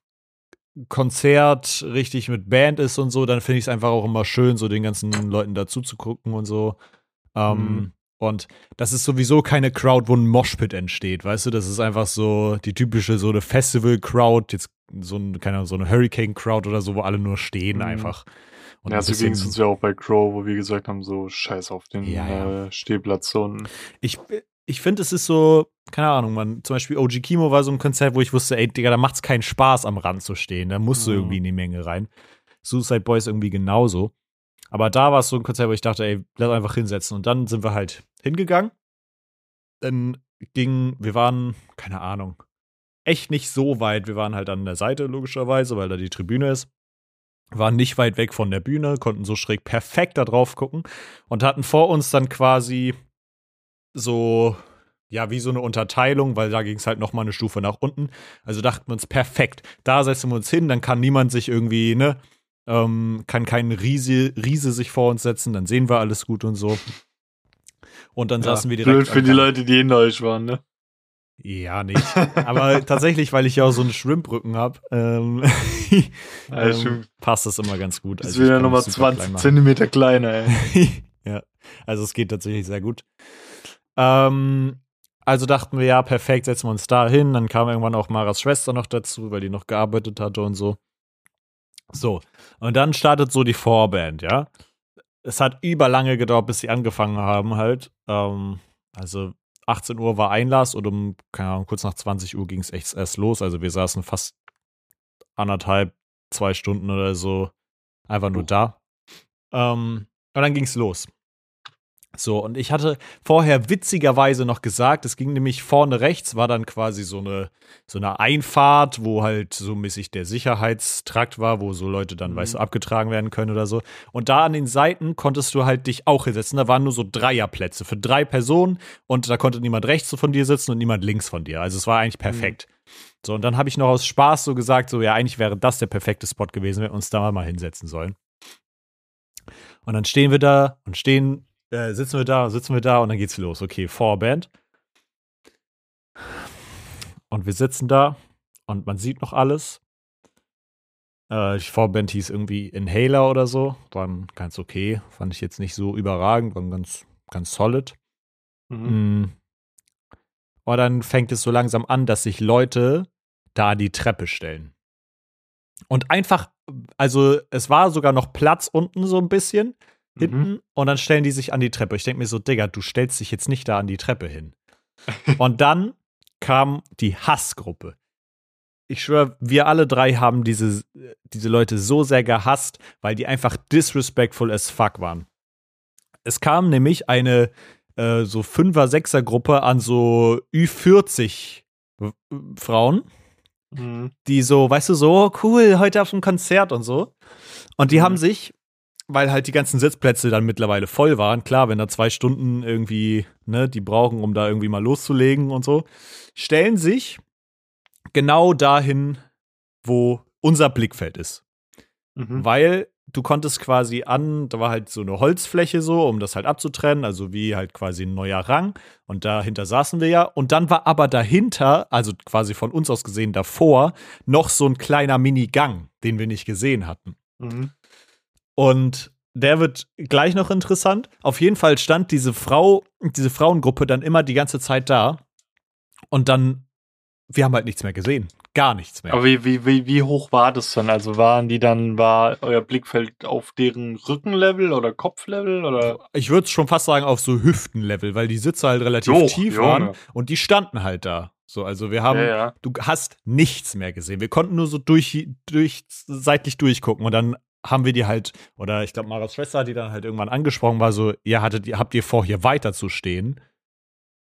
Konzert richtig mit Band ist und so, dann finde ich es einfach auch immer schön, so den ganzen Leuten dazu zu gucken und so. Ähm, Mhm. Und das ist sowieso keine Crowd, wo ein Moshpit entsteht, weißt du? Das ist einfach so die typische so eine Festival-Crowd, jetzt so, ein, keine Ahnung, so eine Hurricane-Crowd oder so, wo alle nur stehen Mhm. einfach. Und ja, so ging es uns ja auch bei Crow, wo wir gesagt haben, so scheiß auf den Ja, ja. Äh, Stehplatz. Ein, Ich, ich finde, es ist so, keine Ahnung, man, zum Beispiel OG Kimo war so ein Konzert, wo ich wusste, ey, Digga, da macht's keinen Spaß, am Rand zu stehen. Da musst du Mhm. irgendwie in die Menge rein. Suicide Boys irgendwie genauso. Aber da war es so ein Konzert, wo ich dachte, ey, lass einfach hinsetzen. Und dann sind wir halt hingegangen. Dann ging, wir waren, keine Ahnung, echt nicht so weit. Wir waren halt an der Seite, logischerweise, weil da die Tribüne ist. Waren nicht weit weg von der Bühne, konnten so schräg perfekt da drauf gucken und hatten vor uns dann quasi so, ja, wie so eine Unterteilung, weil da ging es halt noch mal eine Stufe nach unten. Also dachten wir uns, perfekt, da setzen wir uns hin, dann kann niemand sich irgendwie, ne, ähm, kann kein Riese, Riese sich vor uns setzen, dann sehen wir alles gut und so. Und dann saßen wir direkt. Blöd für die. Leute, die hinter euch waren, ne? Ja, nicht. Aber tatsächlich, weil ich ja auch so einen Schwimmbrücken habe, ähm, Ja, ähm, passt das immer ganz gut. Das Also ja kann nochmal mich super klein 20 machen. Zentimeter kleiner, ey. ja, also es geht tatsächlich sehr gut. Ähm, also dachten wir, ja, perfekt, setzen wir uns da hin. Dann kam irgendwann auch Maras Schwester noch dazu, weil die noch gearbeitet hatte und so. So, und dann startet so die Vorband, ja. Es hat überlange gedauert, bis sie angefangen haben, halt. Ähm, also 18 Uhr war Einlass und um, keine Ahnung, kurz nach 20 Uhr ging es echt erst los. Also wir saßen fast anderthalb, zwei Stunden oder so einfach nur Oh. da. Ähm, und dann ging es los. So, und ich hatte vorher witzigerweise noch gesagt, es ging nämlich vorne rechts, war dann quasi so eine, so eine Einfahrt, wo halt so mäßig der Sicherheitstrakt war, wo so Leute dann, Mhm. weißt du, abgetragen werden können oder so. Und da an den Seiten konntest du halt dich auch hinsetzen. Da waren nur so Dreierplätze für drei Personen und da konnte niemand rechts von dir sitzen und niemand links von dir. Also es war eigentlich perfekt. So, und dann habe ich noch aus Spaß so gesagt, so, ja, eigentlich wäre das der perfekte Spot gewesen, wenn wir uns da mal hinsetzen sollen. Und dann stehen wir da und stehen, äh, sitzen wir da, sitzen wir da und dann geht's los. Okay, Vorband. Und wir sitzen da und man sieht noch alles. Äh, die Vorband hieß irgendwie Inhaler oder so. Dann ganz okay. Fand ich jetzt nicht so überragend, war ganz, ganz solid. Mhm. Mm. Und dann fängt es so langsam an, dass sich Leute da an die Treppe stellen. Und einfach, also es war sogar noch Platz unten so ein bisschen, hinten, Mhm. und dann stellen die sich an die Treppe. Ich denke mir so, Digga, du stellst dich jetzt nicht da an die Treppe hin. und dann kam die Hassgruppe. Ich schwöre, wir alle drei haben diese, diese Leute so sehr gehasst, weil die einfach disrespectful as fuck waren. Es kam nämlich eine äh, so Fünfer-, Sechser-Gruppe an so Ü40 w- Frauen, Mhm. die so, weißt du, so, cool, heute auf dem Konzert und so. Und die Mhm. haben sich, weil halt die ganzen Sitzplätze dann mittlerweile voll waren, klar, wenn da zwei Stunden irgendwie, ne, die brauchen, um da irgendwie mal loszulegen und so, stellen sich genau dahin, wo unser Blickfeld ist. Mhm. Weil du konntest quasi an, da war halt so eine Holzfläche so, um das halt abzutrennen, also wie halt quasi ein neuer Rang. Und dahinter saßen wir ja. Und dann war aber dahinter, also quasi von uns aus gesehen davor, noch so ein kleiner Mini-Gang, den wir nicht gesehen hatten. Mhm. Und der wird gleich noch interessant. Auf jeden Fall stand diese Frau, diese Frauengruppe dann immer die ganze Zeit da. Und dann wir haben halt nichts mehr gesehen. Gar nichts mehr. Aber wie, wie, wie, wie hoch war das dann? Also waren die dann, war euer Blickfeld auf deren Rückenlevel oder Kopflevel oder? Ich würde schon fast sagen auf so Hüftenlevel, weil die Sitze halt relativ Jo, tief Junge. waren und die standen halt da. So, also wir haben, Ja, ja. du hast nichts mehr gesehen. Wir konnten nur so durch, durch seitlich durchgucken und dann haben wir die halt, oder ich glaube, Maras Schwester hat die dann halt irgendwann angesprochen, war so, ja, hattet ihr, habt ihr vor, hier weiter zu stehen?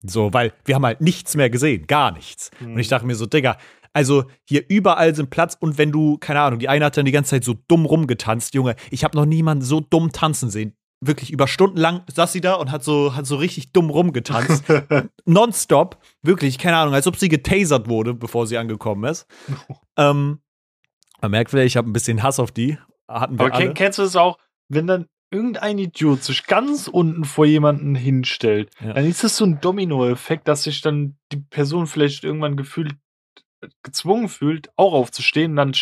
So, weil wir haben halt nichts mehr gesehen, gar nichts. Hm. Und ich dachte mir so, Digga, also hier überall sind Platz und wenn du, keine Ahnung, die eine hat dann die ganze Zeit so dumm rumgetanzt, Junge, ich habe noch niemanden so dumm tanzen sehen. Wirklich über Stunden lang saß sie da und hat so, hat so richtig dumm rumgetanzt. Nonstop. Wirklich, keine Ahnung, als ob sie getasert wurde, bevor sie angekommen ist. ähm, man merkt vielleicht, ich habe ein bisschen Hass auf die. Hatten wir Aber alle. kenn, kennst du das auch, wenn dann irgendein Idiot sich ganz unten vor jemanden hinstellt, Ja. dann ist das so ein Dominoeffekt, dass sich dann die Person vielleicht irgendwann gefühlt gezwungen fühlt, auch aufzustehen, dann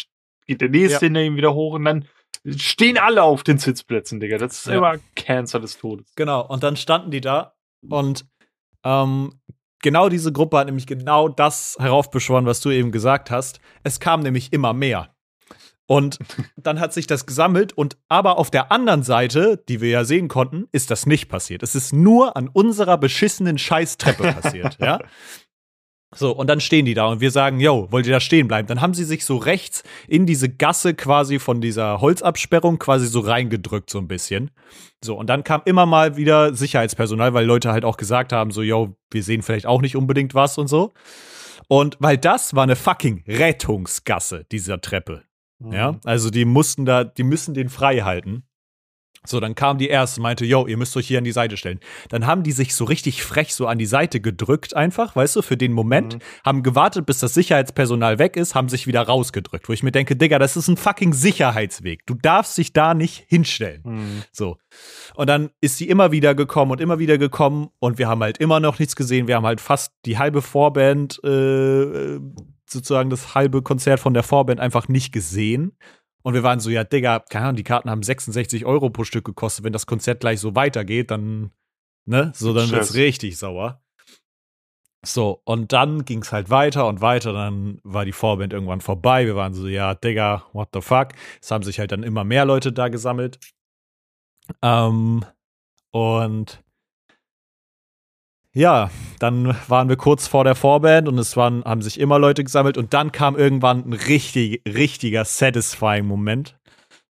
geht der nächste Ja. hinter ihm wieder hoch und dann stehen alle auf den Sitzplätzen, Digga. Das ist Ja. immer Cancer des Todes. Genau, und dann standen die da und ähm, genau diese Gruppe hat nämlich genau das heraufbeschworen, was du eben gesagt hast. Es kam nämlich immer mehr. Und dann hat sich das gesammelt und aber auf der anderen Seite, die wir ja sehen konnten, ist das nicht passiert. Es ist nur an unserer beschissenen Scheißtreppe passiert, ja? So, und dann stehen die da und wir sagen, yo, wollt ihr da stehen bleiben? Dann haben sie sich so rechts in diese Gasse quasi von dieser Holzabsperrung quasi so reingedrückt, so ein bisschen. So, und dann kam immer mal wieder Sicherheitspersonal, weil Leute halt auch gesagt haben, so, yo, wir sehen vielleicht auch nicht unbedingt was und so. Und weil das war eine fucking Rettungsgasse, dieser Treppe. Ja, also die mussten da, die müssen den frei halten. So, dann kam die erste, meinte, yo, ihr müsst euch hier an die Seite stellen. Dann haben die sich so richtig frech so an die Seite gedrückt, einfach, weißt du, für den Moment, Mhm. haben gewartet, bis das Sicherheitspersonal weg ist, haben sich wieder rausgedrückt, wo ich mir denke, Digga, das ist ein fucking Sicherheitsweg. Du darfst dich da nicht hinstellen. Mhm. So. Und dann ist sie immer wieder gekommen und immer wieder gekommen und wir haben halt immer noch nichts gesehen. Wir haben halt fast die halbe Vorband, äh, äh, sozusagen das halbe Konzert von der Vorband einfach nicht gesehen. Und wir waren so, ja, Digga, keine Ahnung, die Karten haben 66 Euro pro Stück gekostet. Wenn das Konzert gleich so weitergeht, dann, ne, so, dann wird's richtig sauer. So, und dann ging's halt weiter und weiter. Dann war die Vorband irgendwann vorbei. Wir waren so, ja, Digga, what the fuck? Es haben sich halt dann immer mehr Leute da gesammelt. Ähm, und ja, dann waren wir kurz vor der Vorband und es waren, haben sich immer Leute gesammelt und dann kam irgendwann ein richtig, richtiger satisfying Moment.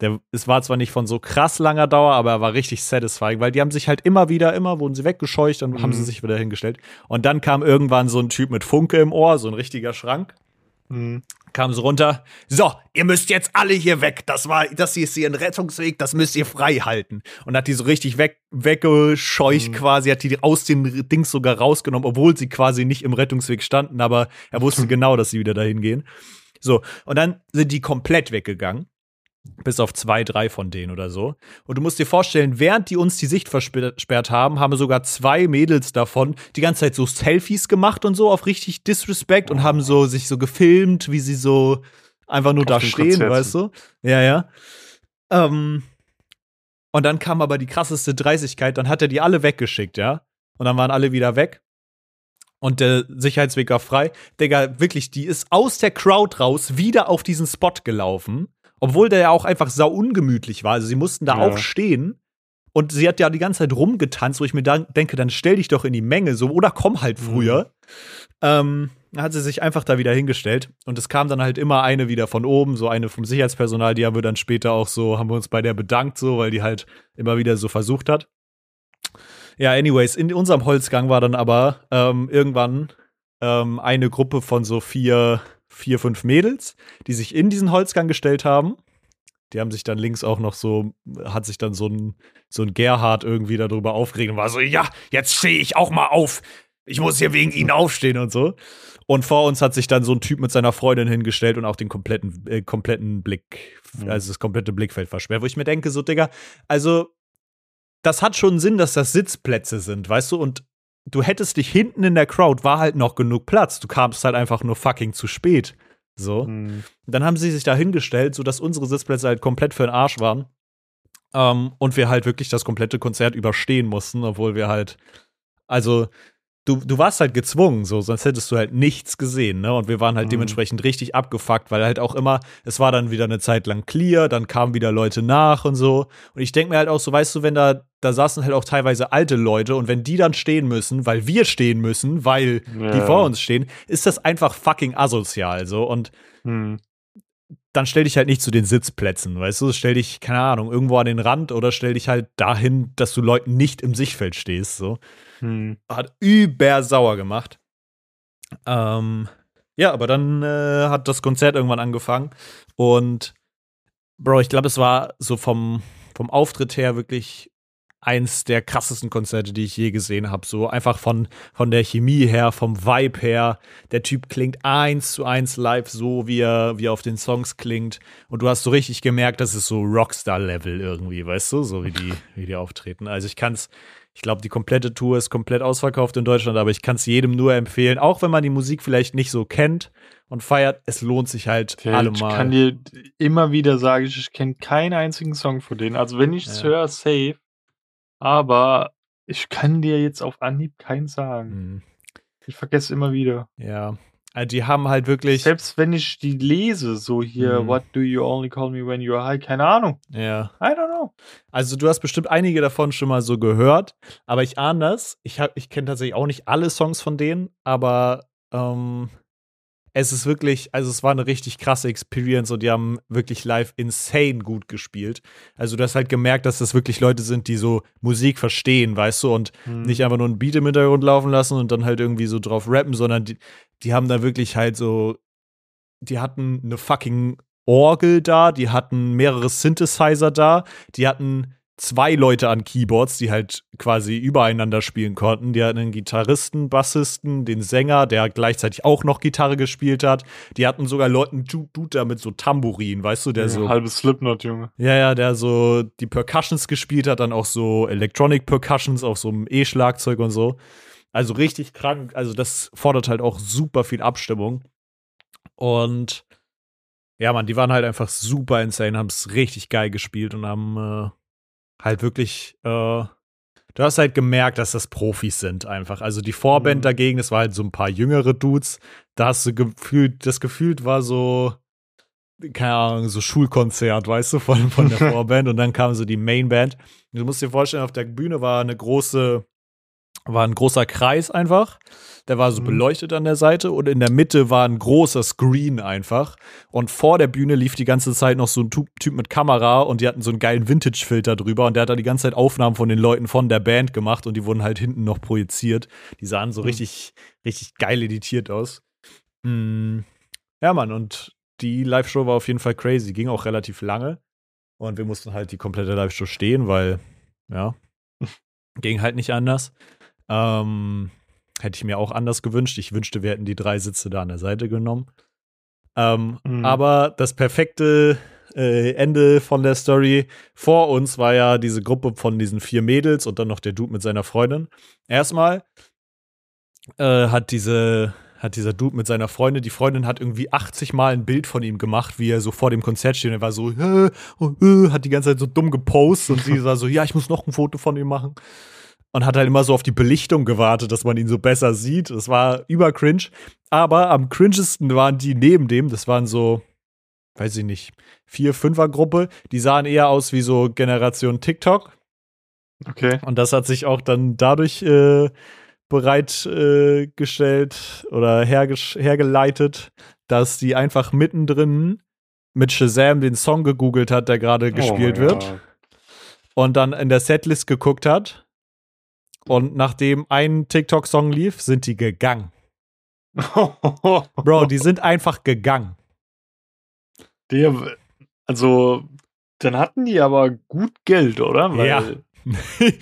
Der, es war zwar nicht von so krass langer Dauer, aber er war richtig satisfying, weil die haben sich halt immer wieder, immer wurden sie weggescheucht und haben Mhm. sie sich wieder hingestellt. Und dann kam irgendwann so ein Typ mit Funke im Ohr, so ein richtiger Schrank Mhm. kam so runter. So, ihr müsst jetzt alle hier weg. Das war, das hier ist hier ein Rettungsweg, das müsst ihr frei halten. Und hat die so richtig weg, weggescheucht Mhm. quasi, hat die aus den Dings sogar rausgenommen, obwohl sie quasi nicht im Rettungsweg standen, aber er wusste genau, dass sie wieder dahin gehen. So, und dann sind die komplett weggegangen. Bis auf zwei, drei von denen oder so. Und du musst dir vorstellen, während die uns die Sicht versperrt haben, haben sogar zwei Mädels davon die ganze Zeit so Selfies gemacht und so auf richtig Disrespect und haben so sich so gefilmt, wie sie so einfach nur Auf da stehen, weißt du? Ja, ja. Ähm, und dann kam aber die krasseste Dreistigkeit, dann hat er die alle weggeschickt, ja? Und dann waren alle wieder weg. Und der Sicherheitsweg war frei. Digga, wirklich, die ist aus der Crowd raus wieder auf diesen Spot gelaufen. Obwohl der ja auch einfach sau ungemütlich war. Also sie mussten da Ja. auch stehen. Und sie hat ja die ganze Zeit rumgetanzt, wo ich mir dann denke, dann stell dich doch in die Menge so oder komm halt früher. Ähm, dann hat sie sich einfach da wieder hingestellt. Und es kam dann halt immer eine wieder von oben, so eine vom Sicherheitspersonal, die haben wir dann später auch so, haben wir uns bei der bedankt, so, weil die halt immer wieder so versucht hat. Ja, anyways, in unserem Holzgang war dann aber ähm, irgendwann ähm, eine Gruppe von so vier, vier, fünf Mädels, die sich in diesen Holzgang gestellt haben. Die haben sich dann links auch noch so, hat sich dann so ein, so ein Gerhard irgendwie darüber aufgeregt und war so, ja, jetzt stehe ich auch mal auf. Ich muss hier wegen ihnen aufstehen und so. Und vor uns hat sich dann so ein Typ mit seiner Freundin hingestellt und auch den kompletten, äh, kompletten Blick, Mhm. also das komplette Blickfeld versperrt, wo ich mir denke, so, Digga, also das hat schon Sinn, dass das Sitzplätze sind, weißt du? Und du hättest dich hinten in der Crowd, war halt noch genug Platz. Du kamst halt einfach nur fucking zu spät. So. Mhm. Dann haben sie sich da hingestellt, sodass unsere Sitzplätze halt komplett für den Arsch waren. Ähm, und wir halt wirklich das komplette Konzert überstehen mussten, obwohl wir halt, also du, du warst halt gezwungen, so, sonst hättest du halt nichts gesehen, ne? Und wir waren halt mhm. dementsprechend richtig abgefuckt, weil halt auch immer, es war dann wieder eine Zeit lang clear, dann kamen wieder Leute nach und so. Und ich denke mir halt auch so, weißt du, wenn da, da saßen halt auch teilweise alte Leute und wenn die dann stehen müssen, weil wir stehen müssen, weil ja. die vor uns stehen, ist das einfach fucking asozial, so. Und mhm dann stell dich halt nicht zu den Sitzplätzen, weißt du? Stell dich, keine Ahnung, irgendwo an den Rand oder stell dich halt dahin, dass du Leuten nicht im Sichtfeld stehst, so. Hm. Hat über sauer gemacht. Ähm, ja, aber dann äh, hat das Konzert irgendwann angefangen und Bro, ich glaube, es war so vom, vom Auftritt her wirklich eins der krassesten Konzerte, die ich je gesehen habe. So einfach von, von der Chemie her, vom Vibe her. Der Typ klingt eins zu eins live so, wie er, wie er auf den Songs klingt. Und du hast so richtig gemerkt, das ist so Rockstar-Level irgendwie, weißt du, so wie die, wie die auftreten. Also ich kann's, ich glaube, die komplette Tour ist komplett ausverkauft in Deutschland, aber ich kann es jedem nur empfehlen, auch wenn man die Musik vielleicht nicht so kennt und feiert, es lohnt sich halt okay, allemal. Ich kann dir immer wieder sagen, ich kenne keinen einzigen Song von denen. Also wenn ich es ja. höre, safe. Aber ich kann dir jetzt auf Anhieb keinen sagen. Mhm. Ich vergesse immer wieder. Ja. Also die haben halt wirklich. Selbst wenn ich die lese, so hier, mhm. What do you only call me when you're high? Keine Ahnung. Ja. I don't know. Also du hast bestimmt einige davon schon mal so gehört, aber ich ahne das. Ich, ich kenne tatsächlich auch nicht alle Songs von denen, aber ähm, es ist wirklich, also es war eine richtig krasse Experience und die haben wirklich live insane gut gespielt. Also du hast halt gemerkt, dass das wirklich Leute sind, die so Musik verstehen, weißt du, und mhm. nicht einfach nur ein Beat im Hintergrund laufen lassen und dann halt irgendwie so drauf rappen, sondern die, die haben da wirklich halt so, die hatten eine fucking Orgel da, die hatten mehrere Synthesizer da, die hatten zwei Leute an Keyboards, die halt quasi übereinander spielen konnten. Die hatten einen Gitarristen, Bassisten, den Sänger, der gleichzeitig auch noch Gitarre gespielt hat. Die hatten sogar Leuten Dude da mit so Tambourin, weißt du, der ja, so halbes Slipknot, Junge. Ja, ja, der so die Percussions gespielt hat, dann auch so Electronic Percussions auf so einem E-Schlagzeug und so. Also richtig krank. Also das fordert halt auch super viel Abstimmung. Und ja, man, die waren halt einfach super insane, haben es richtig geil gespielt und haben äh, halt wirklich, äh, du hast halt gemerkt, dass das Profis sind einfach. Also die Vorband mhm. dagegen, das war halt so ein paar jüngere Dudes. Da hast du gefühlt, das gefühlt war so, keine Ahnung, so Schulkonzert, weißt du, von, von der Vorband. Und dann kam so die Mainband. Du musst dir vorstellen, auf der Bühne war eine große, war ein großer Kreis einfach. Der war so mhm. beleuchtet an der Seite und in der Mitte war ein großer Screen einfach. Und vor der Bühne lief die ganze Zeit noch so ein Typ mit Kamera und die hatten so einen geilen Vintage-Filter drüber und der hat da die ganze Zeit Aufnahmen von den Leuten von der Band gemacht und die wurden halt hinten noch projiziert. Die sahen so mhm. richtig, richtig geil editiert aus. Mhm. Ja, Mann, und die Live-Show war auf jeden Fall crazy, ging auch relativ lange. Und wir mussten halt die komplette Live-Show stehen, weil, ja, ging halt nicht anders. Ähm, hätte ich mir auch anders gewünscht. Ich wünschte, wir hätten die drei Sitze da an der Seite genommen. Ähm, mhm. Aber das perfekte äh, Ende von der Story vor uns war ja diese Gruppe von diesen vier Mädels und dann noch der Dude mit seiner Freundin. Erstmal äh, hat diese hat dieser Dude mit seiner Freundin, die Freundin hat irgendwie 80 Mal ein Bild von ihm gemacht, wie er so vor dem Konzert steht. Er war so, äh, äh, hat die ganze Zeit so dumm gepostet und sie war so, ja, ich muss noch ein Foto von ihm machen und hat halt immer so auf die Belichtung gewartet, dass man ihn so besser sieht. Das war über cringe. Aber am cringesten waren die neben dem, das waren so, weiß ich nicht, vier, fünfer Gruppe. Die sahen eher aus wie so Generation TikTok. Okay. Und das hat sich auch dann dadurch äh, bereitgestellt äh, oder hergeleitet, dass die einfach mittendrin mit Shazam den Song gegoogelt hat, der gerade oh gespielt wird. Und dann in der Setlist geguckt hat und nachdem ein TikTok-Song lief, sind die gegangen. Bro, die sind einfach gegangen. Der, also, dann hatten die aber gut Geld, oder? Weil ja.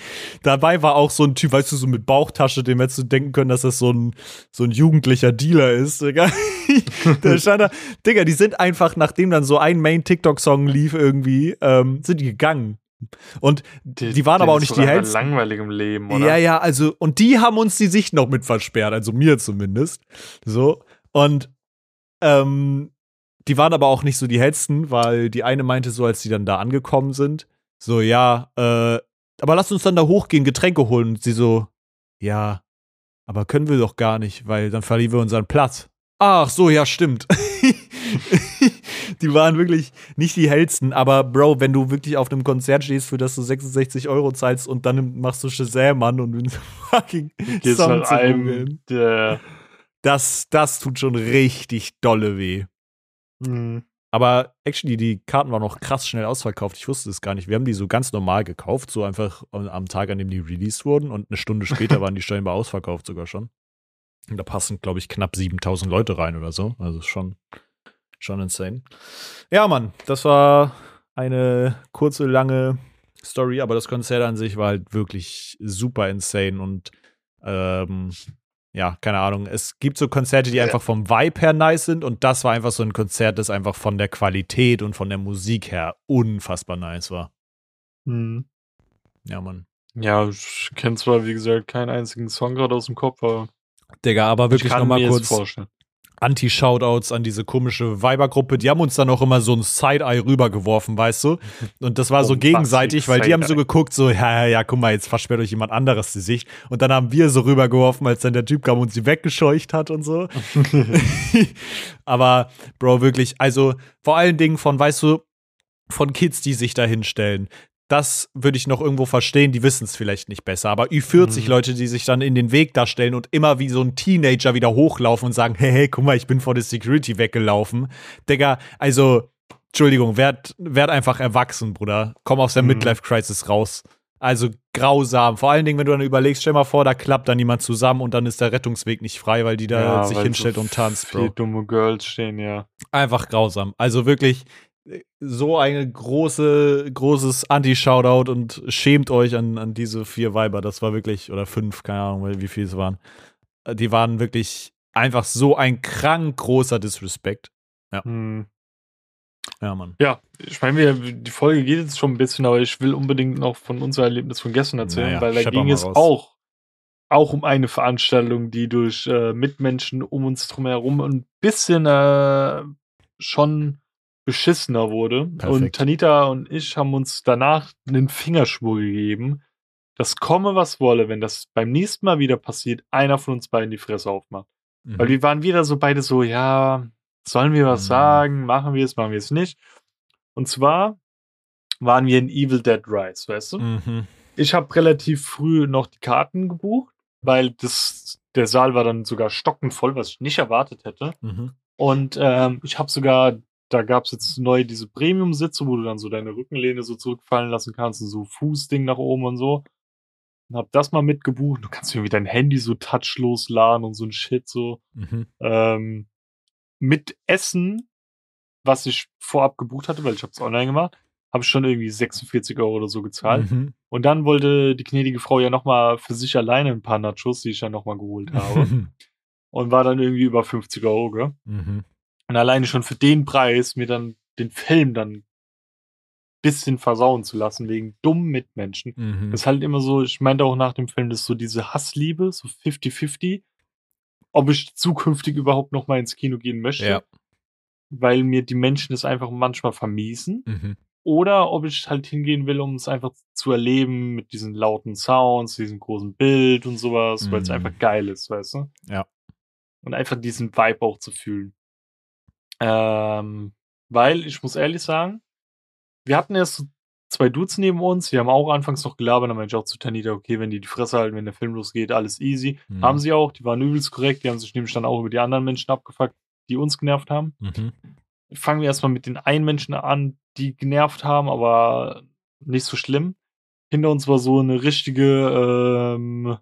Dabei war auch so ein Typ, weißt du, so mit Bauchtasche, dem hättest du denken können, dass das so ein, so ein jugendlicher Dealer ist. Digga. Der stand da, Digga, die sind einfach, nachdem dann so ein Main-TikTok-Song lief irgendwie, ähm, sind die gegangen. Und die, die waren aber auch nicht die hellsten. langweiligem Leben, oder? Ja, ja, also, und die haben uns die Sicht noch mit versperrt, also mir zumindest. So. Und, ähm, die waren aber auch nicht so die hellsten, weil die eine meinte so, als die dann da angekommen sind, so, ja, äh, aber lass uns dann da hochgehen, Getränke holen. Und sie so, ja, aber können wir doch gar nicht, weil dann verlieren wir unseren Platz. Ach so, ja, stimmt. die waren wirklich nicht die hellsten, aber Bro, wenn du wirklich auf einem Konzert stehst, für das du 66 Euro zahlst und dann machst du Shazam an und fucking Song zu einem, das, das tut schon richtig dolle weh. Mhm. Aber actually, die Karten waren noch krass schnell ausverkauft. Ich wusste es gar nicht. Wir haben die so ganz normal gekauft, so einfach am Tag, an dem die released wurden. Und eine Stunde später waren die scheinbar ausverkauft sogar schon. Und da passen, glaube ich, knapp 7000 Leute rein oder so. Also schon, schon insane. Ja, Mann, das war eine kurze, lange Story, aber das Konzert an sich war halt wirklich super insane und ähm, ja, keine Ahnung. Es gibt so Konzerte, die einfach vom Vibe her nice sind und das war einfach so ein Konzert, das einfach von der Qualität und von der Musik her unfassbar nice war. Mhm. Ja, Mann. Ja, ich kenne zwar, wie gesagt, keinen einzigen Song gerade aus dem Kopf, aber. Digga, aber wirklich nochmal kurz. Vorstellen. Anti-Shoutouts an diese komische Weibergruppe. Die haben uns dann auch immer so ein Side-Eye rübergeworfen, weißt du? Und das war so gegenseitig, weil die haben so geguckt, so, ja, ja, ja, guck mal, jetzt versperrt euch jemand anderes die Sicht. Und dann haben wir so rübergeworfen, als dann der Typ kam und sie weggescheucht hat und so. Aber, Bro, wirklich, also vor allen Dingen von, weißt du, von Kids, die sich da hinstellen das würde ich noch irgendwo verstehen, die wissen es vielleicht nicht besser. Aber Ü40 mhm. Leute, die sich dann in den Weg darstellen und immer wie so ein Teenager wieder hochlaufen und sagen, hey, hey, guck mal, ich bin vor der Security weggelaufen. Digga, also, Entschuldigung, werd, werd einfach erwachsen, Bruder. Komm aus der mhm. Midlife-Crisis raus. Also grausam. Vor allen Dingen, wenn du dann überlegst, stell mal vor, da klappt dann jemand zusammen und dann ist der Rettungsweg nicht frei, weil die da ja, sich hinstellt so und tanzt, Bro. dumme Girls stehen, ja. Einfach grausam. Also wirklich, so ein große, großes Anti-Shoutout und schämt euch an, an diese vier Weiber. Das war wirklich, oder fünf, keine Ahnung, wie viele es waren. Äh, die waren wirklich einfach so ein krank großer Disrespect. Ja. Hm. Ja, Mann. Ja, ich meine, die Folge geht jetzt schon ein bisschen, aber ich will unbedingt noch von unserem Erlebnis von gestern erzählen, naja, weil da ging es auch, auch um eine Veranstaltung, die durch äh, Mitmenschen um uns drum herum ein bisschen äh, schon beschissener wurde. Perfekt. Und Tanita und ich haben uns danach einen Fingerschwur gegeben, dass komme, was wolle, wenn das beim nächsten Mal wieder passiert, einer von uns beiden die Fresse aufmacht. Mhm. Weil wir waren wieder so beide so, ja, sollen wir was mhm. sagen? Machen wir es, machen wir es nicht? Und zwar waren wir in Evil Dead Rise, weißt du? Mhm. Ich habe relativ früh noch die Karten gebucht, weil das, der Saal war dann sogar stockenvoll, was ich nicht erwartet hätte. Mhm. Und ähm, ich habe sogar da gab es jetzt neu diese Premium-Sitze, wo du dann so deine Rückenlehne so zurückfallen lassen kannst und so Fußding nach oben und so. Und hab das mal mitgebucht. Du kannst irgendwie dein Handy so touchlos laden und so ein Shit so. Mhm. Ähm, mit Essen, was ich vorab gebucht hatte, weil ich hab's online gemacht, habe ich schon irgendwie 46 Euro oder so gezahlt. Mhm. Und dann wollte die gnädige Frau ja nochmal für sich alleine ein paar Nachos, die ich dann nochmal geholt habe. und war dann irgendwie über 50 Euro, gell? Mhm. Und alleine schon für den Preis mir dann den Film dann bisschen versauen zu lassen wegen dummen Mitmenschen. Mhm. Das ist halt immer so, ich meinte auch nach dem Film, das ist so diese Hassliebe, so 50-50, ob ich zukünftig überhaupt noch mal ins Kino gehen möchte. Ja. Weil mir die Menschen das einfach manchmal vermiesen. Mhm. Oder ob ich halt hingehen will, um es einfach zu erleben mit diesen lauten Sounds, diesem großen Bild und sowas, mhm. weil es einfach geil ist, weißt du? Ja. Und einfach diesen Vibe auch zu fühlen. Ähm, weil ich muss ehrlich sagen, wir hatten erst so zwei Dudes neben uns, wir haben auch anfangs noch gelabert, dann meinte ich auch zu Tanita, okay, wenn die die Fresse halten, wenn der Film losgeht, alles easy. Mhm. Haben sie auch, die waren übelst korrekt, die haben sich nämlich dann auch über die anderen Menschen abgefuckt, die uns genervt haben. Mhm. Fangen wir erstmal mit den einen Menschen an, die genervt haben, aber nicht so schlimm. Hinter uns war so eine richtige ähm,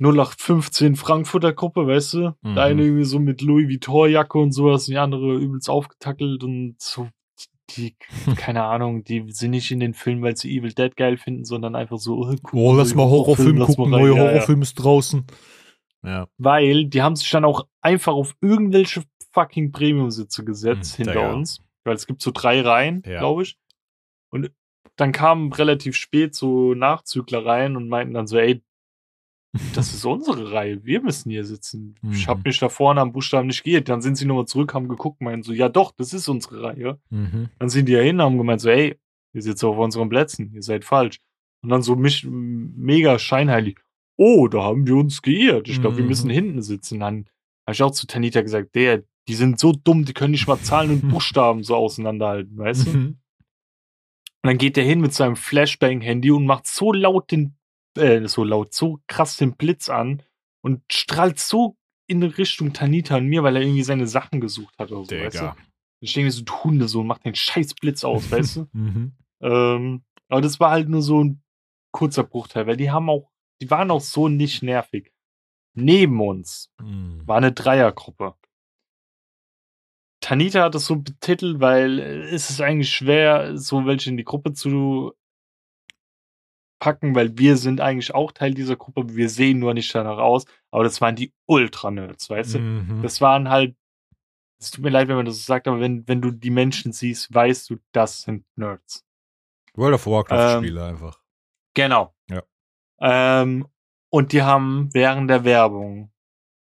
0815 Frankfurter Gruppe, weißt du? Mhm. Der eine irgendwie so mit Louis Vuitton-Jacke und sowas, die andere übelst aufgetackelt und so, die, keine Ahnung, die sind nicht in den Film, weil sie Evil Dead geil finden, sondern einfach so, oh, cool, oh lass mal Horrorfilm gucken, neue ja, Horrorfilm ja. ist draußen. Ja. Weil die haben sich dann auch einfach auf irgendwelche fucking Premium-Sitze gesetzt mhm, hinter ja. uns. Weil es gibt so drei Reihen, ja. glaube ich. Und dann kamen relativ spät so Nachzügler rein und meinten dann so, ey, das ist unsere Reihe. Wir müssen hier sitzen. Mhm. Ich habe mich da vorne am Buchstaben nicht geht. Dann sind sie nochmal zurück, haben geguckt, meinen so, ja doch, das ist unsere Reihe. Mhm. Dann sind die ja hin, haben gemeint so, ey, ihr sitzt auf unseren Plätzen, ihr seid falsch. Und dann so mich mega scheinheilig. oh, da haben wir uns geirrt. Ich glaube, wir müssen Mhm. hinten sitzen. Dann habe ich auch zu Tanita gesagt, der, die sind so dumm, die können nicht mal Zahlen und Buchstaben so auseinanderhalten, weißt du? Und Mhm. dann geht der hin mit seinem Flashbang-Handy und macht so laut den, äh, so laut, so krass den Blitz an und strahlt so in Richtung Tanita und mir, weil er irgendwie seine Sachen gesucht hat oder so, weißt du? Digga. Ich denke mir so, du Hundesohn, mach den scheiß Blitz aus, weißt du? Mhm. Ähm, aber das war halt nur so ein kurzer Bruchteil, weil die haben auch, die waren auch so nicht nervig. Neben uns Mhm. war eine Dreiergruppe. Tanita hat es so betitelt, weil es ist eigentlich schwer, so welche in die Gruppe zu packen, weil wir sind eigentlich auch Teil dieser Gruppe. Wir sehen nur nicht danach aus, aber das waren die Ultra-Nerds, weißt du? Mhm. Das waren halt, es tut mir leid, wenn man das so sagt, aber wenn, wenn du die Menschen siehst, weißt du, das sind Nerds. World of Warcraft Ähm, einfach. Genau. Ja. Ähm, und die haben während der Werbung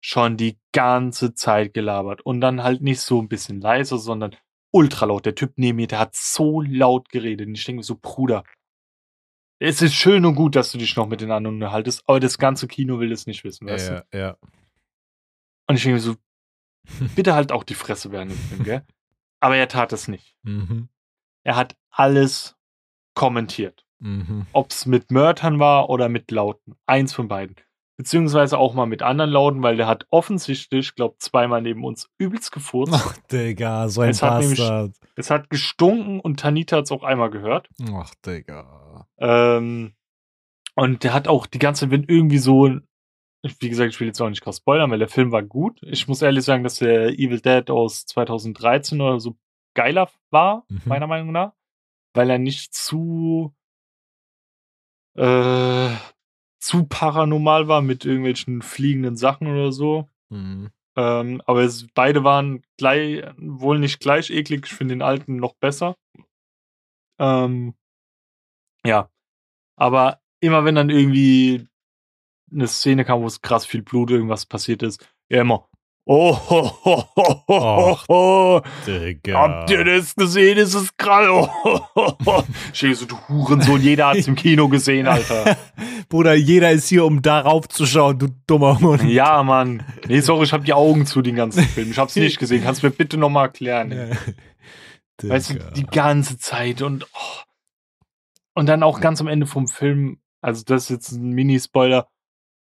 schon die ganze Zeit gelabert. Und dann halt nicht so ein bisschen leise, sondern ultra laut. Der Typ neben mir, der hat so laut geredet. Und ich denke mir so, Bruder, es ist schön und gut, dass du dich noch mit den anderen unterhaltest, aber das ganze Kino will es nicht wissen, weißt du? Ja, ja. Und ich denke mir so, bitte halt auch die Fresse während dem Film, gell? Aber er tat es nicht. Mhm. Er hat alles kommentiert. Mhm. ob es mit Mörtern war oder mit Lauten. Eins von beiden. Beziehungsweise auch mal mit anderen Lauten, weil der hat offensichtlich, glaub, zweimal neben uns übelst gefurzt. Ach, Digga, so ein Es hat nämlich- Bastard. es hat gestunken und Tanita hat es auch einmal gehört. Ach, Digga. Ähm, und der hat auch die ganze Zeit, wenn irgendwie so, wie gesagt, ich will jetzt auch nicht krass spoilern, weil der Film war gut. Ich muss ehrlich sagen, dass der Evil Dead aus 2013 oder so geiler war, Mhm. meiner Meinung nach, weil er nicht zu äh, zu paranormal war mit irgendwelchen fliegenden Sachen oder so. Mhm. Ähm, aber es, beide waren gleich, wohl nicht gleich eklig. Ich finde den alten noch besser. Ähm, ja. Aber immer wenn dann irgendwie eine Szene kam, wo es krass viel Blut, irgendwas passiert ist, ja immer. Oh, ho, ho, ho, ho, ho. Digga. Habt ihr das gesehen? Ist es gerade? Oh, ho, ho, ho. So, du Hurensohn, jeder hat's im Kino gesehen, Alter. Bruder, jeder ist hier, um darauf zu schauen, du dummer Hund. Ja, Mann. Nee, sorry, ich hab die Augen zu den ganzen Film. Ich hab's nicht gesehen. Kannst du mir bitte nochmal erklären? Ja. Weißt du, die ganze Zeit und oh. Und dann auch ganz am Ende vom Film, also das ist jetzt ein Mini-Spoiler,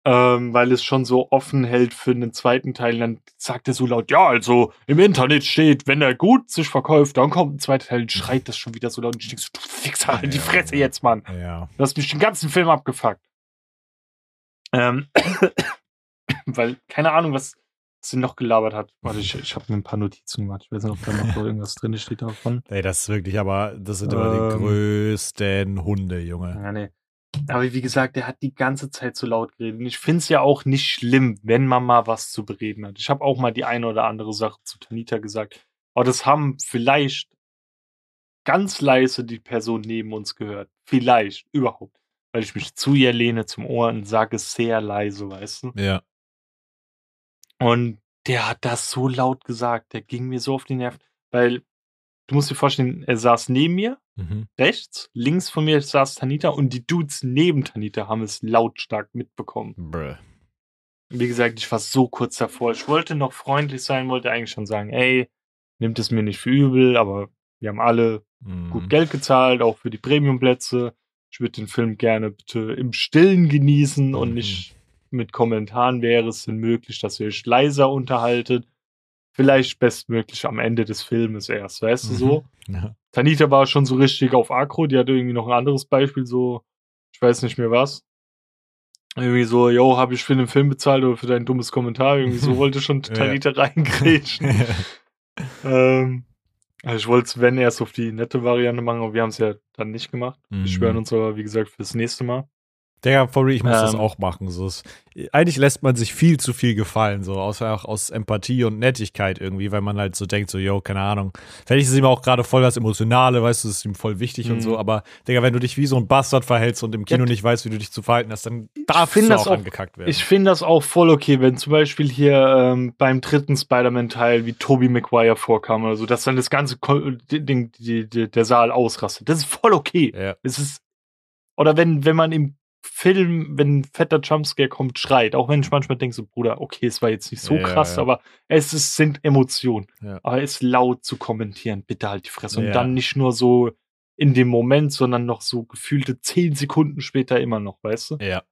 ähm, weil es schon so offen hält für einen zweiten Teil, dann sagt er so laut, ja, also im Internet steht, wenn er gut sich verkauft, dann kommt ein zweiter Teil und schreit das schon wieder so laut und ich denk so, du Fixer, halt die Fresse jetzt, Mann. Ja. Du hast mich den ganzen Film abgefuckt. Ähm, weil, keine Ahnung, was sie noch gelabert hat. Warte, ich, ich habe mir ein paar Notizen gemacht. Ich weiß nicht, ob da noch irgendwas drin steht davon. Ey, das ist wirklich, aber das sind immer die Ähm. größten Hunde, Junge. Ja, nee. Aber wie gesagt, der hat die ganze Zeit so laut geredet. Und ich finde es ja auch nicht schlimm, wenn man mal was zu bereden hat. Ich habe auch mal die eine oder andere Sache zu Tanita gesagt. Aber das haben vielleicht ganz leise die Person neben uns gehört. Vielleicht, überhaupt. Weil ich mich zu ihr lehne zum Ohr und sage es sehr leise, weißt du? Ja. Und der hat das so laut gesagt. Der ging mir so auf die Nerven. Weil, du musst dir vorstellen, er saß neben mir Mhm. rechts, links von mir saß Tanita und die Dudes neben Tanita haben es lautstark mitbekommen. Bruh. Wie gesagt, ich war so kurz davor. Ich wollte noch freundlich sein, wollte eigentlich schon sagen, ey, nimmt es mir nicht für übel, aber wir haben alle Mhm. gut Geld gezahlt, auch für die Premiumplätze. Ich würde den Film gerne bitte im Stillen genießen und Mhm. nicht mit Kommentaren wäre es denn möglich, dass ihr euch leiser unterhaltet. Vielleicht bestmöglich am Ende des Filmes erst, weißt du so? Mhm. Ja. Tanita war schon so richtig auf Akro, die hatte irgendwie noch ein anderes Beispiel, so, ich weiß nicht mehr was. Irgendwie so, yo, habe ich für den Film bezahlt oder für dein dummes Kommentar? Irgendwie so wollte schon Ja. Tanita reingrätschen. ähm, also ich wollte es, wenn erst auf die nette Variante machen, aber wir haben es ja dann nicht gemacht. Wir Mhm. schwören uns aber, wie gesagt, fürs nächste Mal. Digga, for real, ich muss das Ähm. auch machen. So, es, eigentlich lässt man sich viel zu viel gefallen, so außer auch aus Empathie und Nettigkeit irgendwie, weil man halt so denkt, so, yo, keine Ahnung. Vielleicht ist es ihm auch gerade voll das Emotionale, weißt du, es ist ihm voll wichtig und Mhm. so, aber Digga, wenn du dich wie so ein Bastard verhältst und im Kino Ja, nicht weißt, wie du dich zu verhalten hast, dann darfst du das auch, auch- angekackt werden. Ich finde das auch voll okay, wenn zum Beispiel hier ähm, beim dritten Spider-Man-Teil wie Tobey Maguire vorkam oder so, dass dann das ganze Ko Ding, die, die, der Saal ausrastet. Das ist voll okay. ja. Es ist, oder wenn, wenn man im Film, wenn ein fetter Jumpscare kommt, schreit. Auch wenn ich manchmal denke, so, Bruder, okay, es war jetzt nicht so Ja, krass, ja. aber es ist, sind Emotionen. Ja. Aber es laut zu kommentieren, bitte halt die Fresse. Und dann nicht nur so in dem Moment, sondern noch so gefühlte zehn Sekunden später immer noch, weißt du? Ja.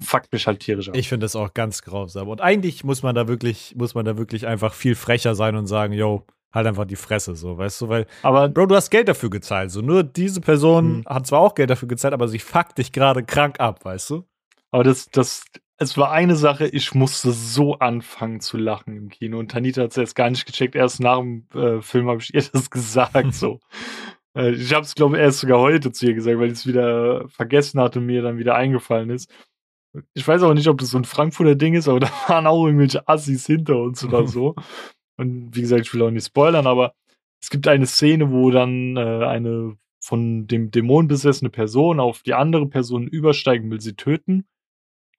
Fuckt mich halt tierisch ab. Ich finde das auch ganz grausam. Und eigentlich muss man da wirklich, muss man da wirklich einfach viel frecher sein und sagen, yo, halt einfach die Fresse, so, weißt du, weil, aber Bro, du hast Geld dafür gezahlt. So, nur diese Person Hm. hat zwar auch Geld dafür gezahlt, aber sie fuckt dich gerade krank ab, weißt du? Aber das, das, es war eine Sache, ich musste so anfangen zu lachen im Kino. Und Tanita hat es jetzt gar nicht gecheckt. Erst nach dem äh, Film habe ich ihr das gesagt. so. Äh, ich habe es, glaube ich, erst sogar heute zu ihr gesagt, weil ich es wieder vergessen hatte und mir dann wieder eingefallen ist. Ich weiß auch nicht, ob das so ein Frankfurter Ding ist, aber da waren auch irgendwelche Assis hinter uns oder so. Und wie gesagt, ich will auch nicht spoilern, aber es gibt eine Szene, wo dann äh, eine von dem Dämon besessene Person auf die andere Person übersteigen will, sie töten.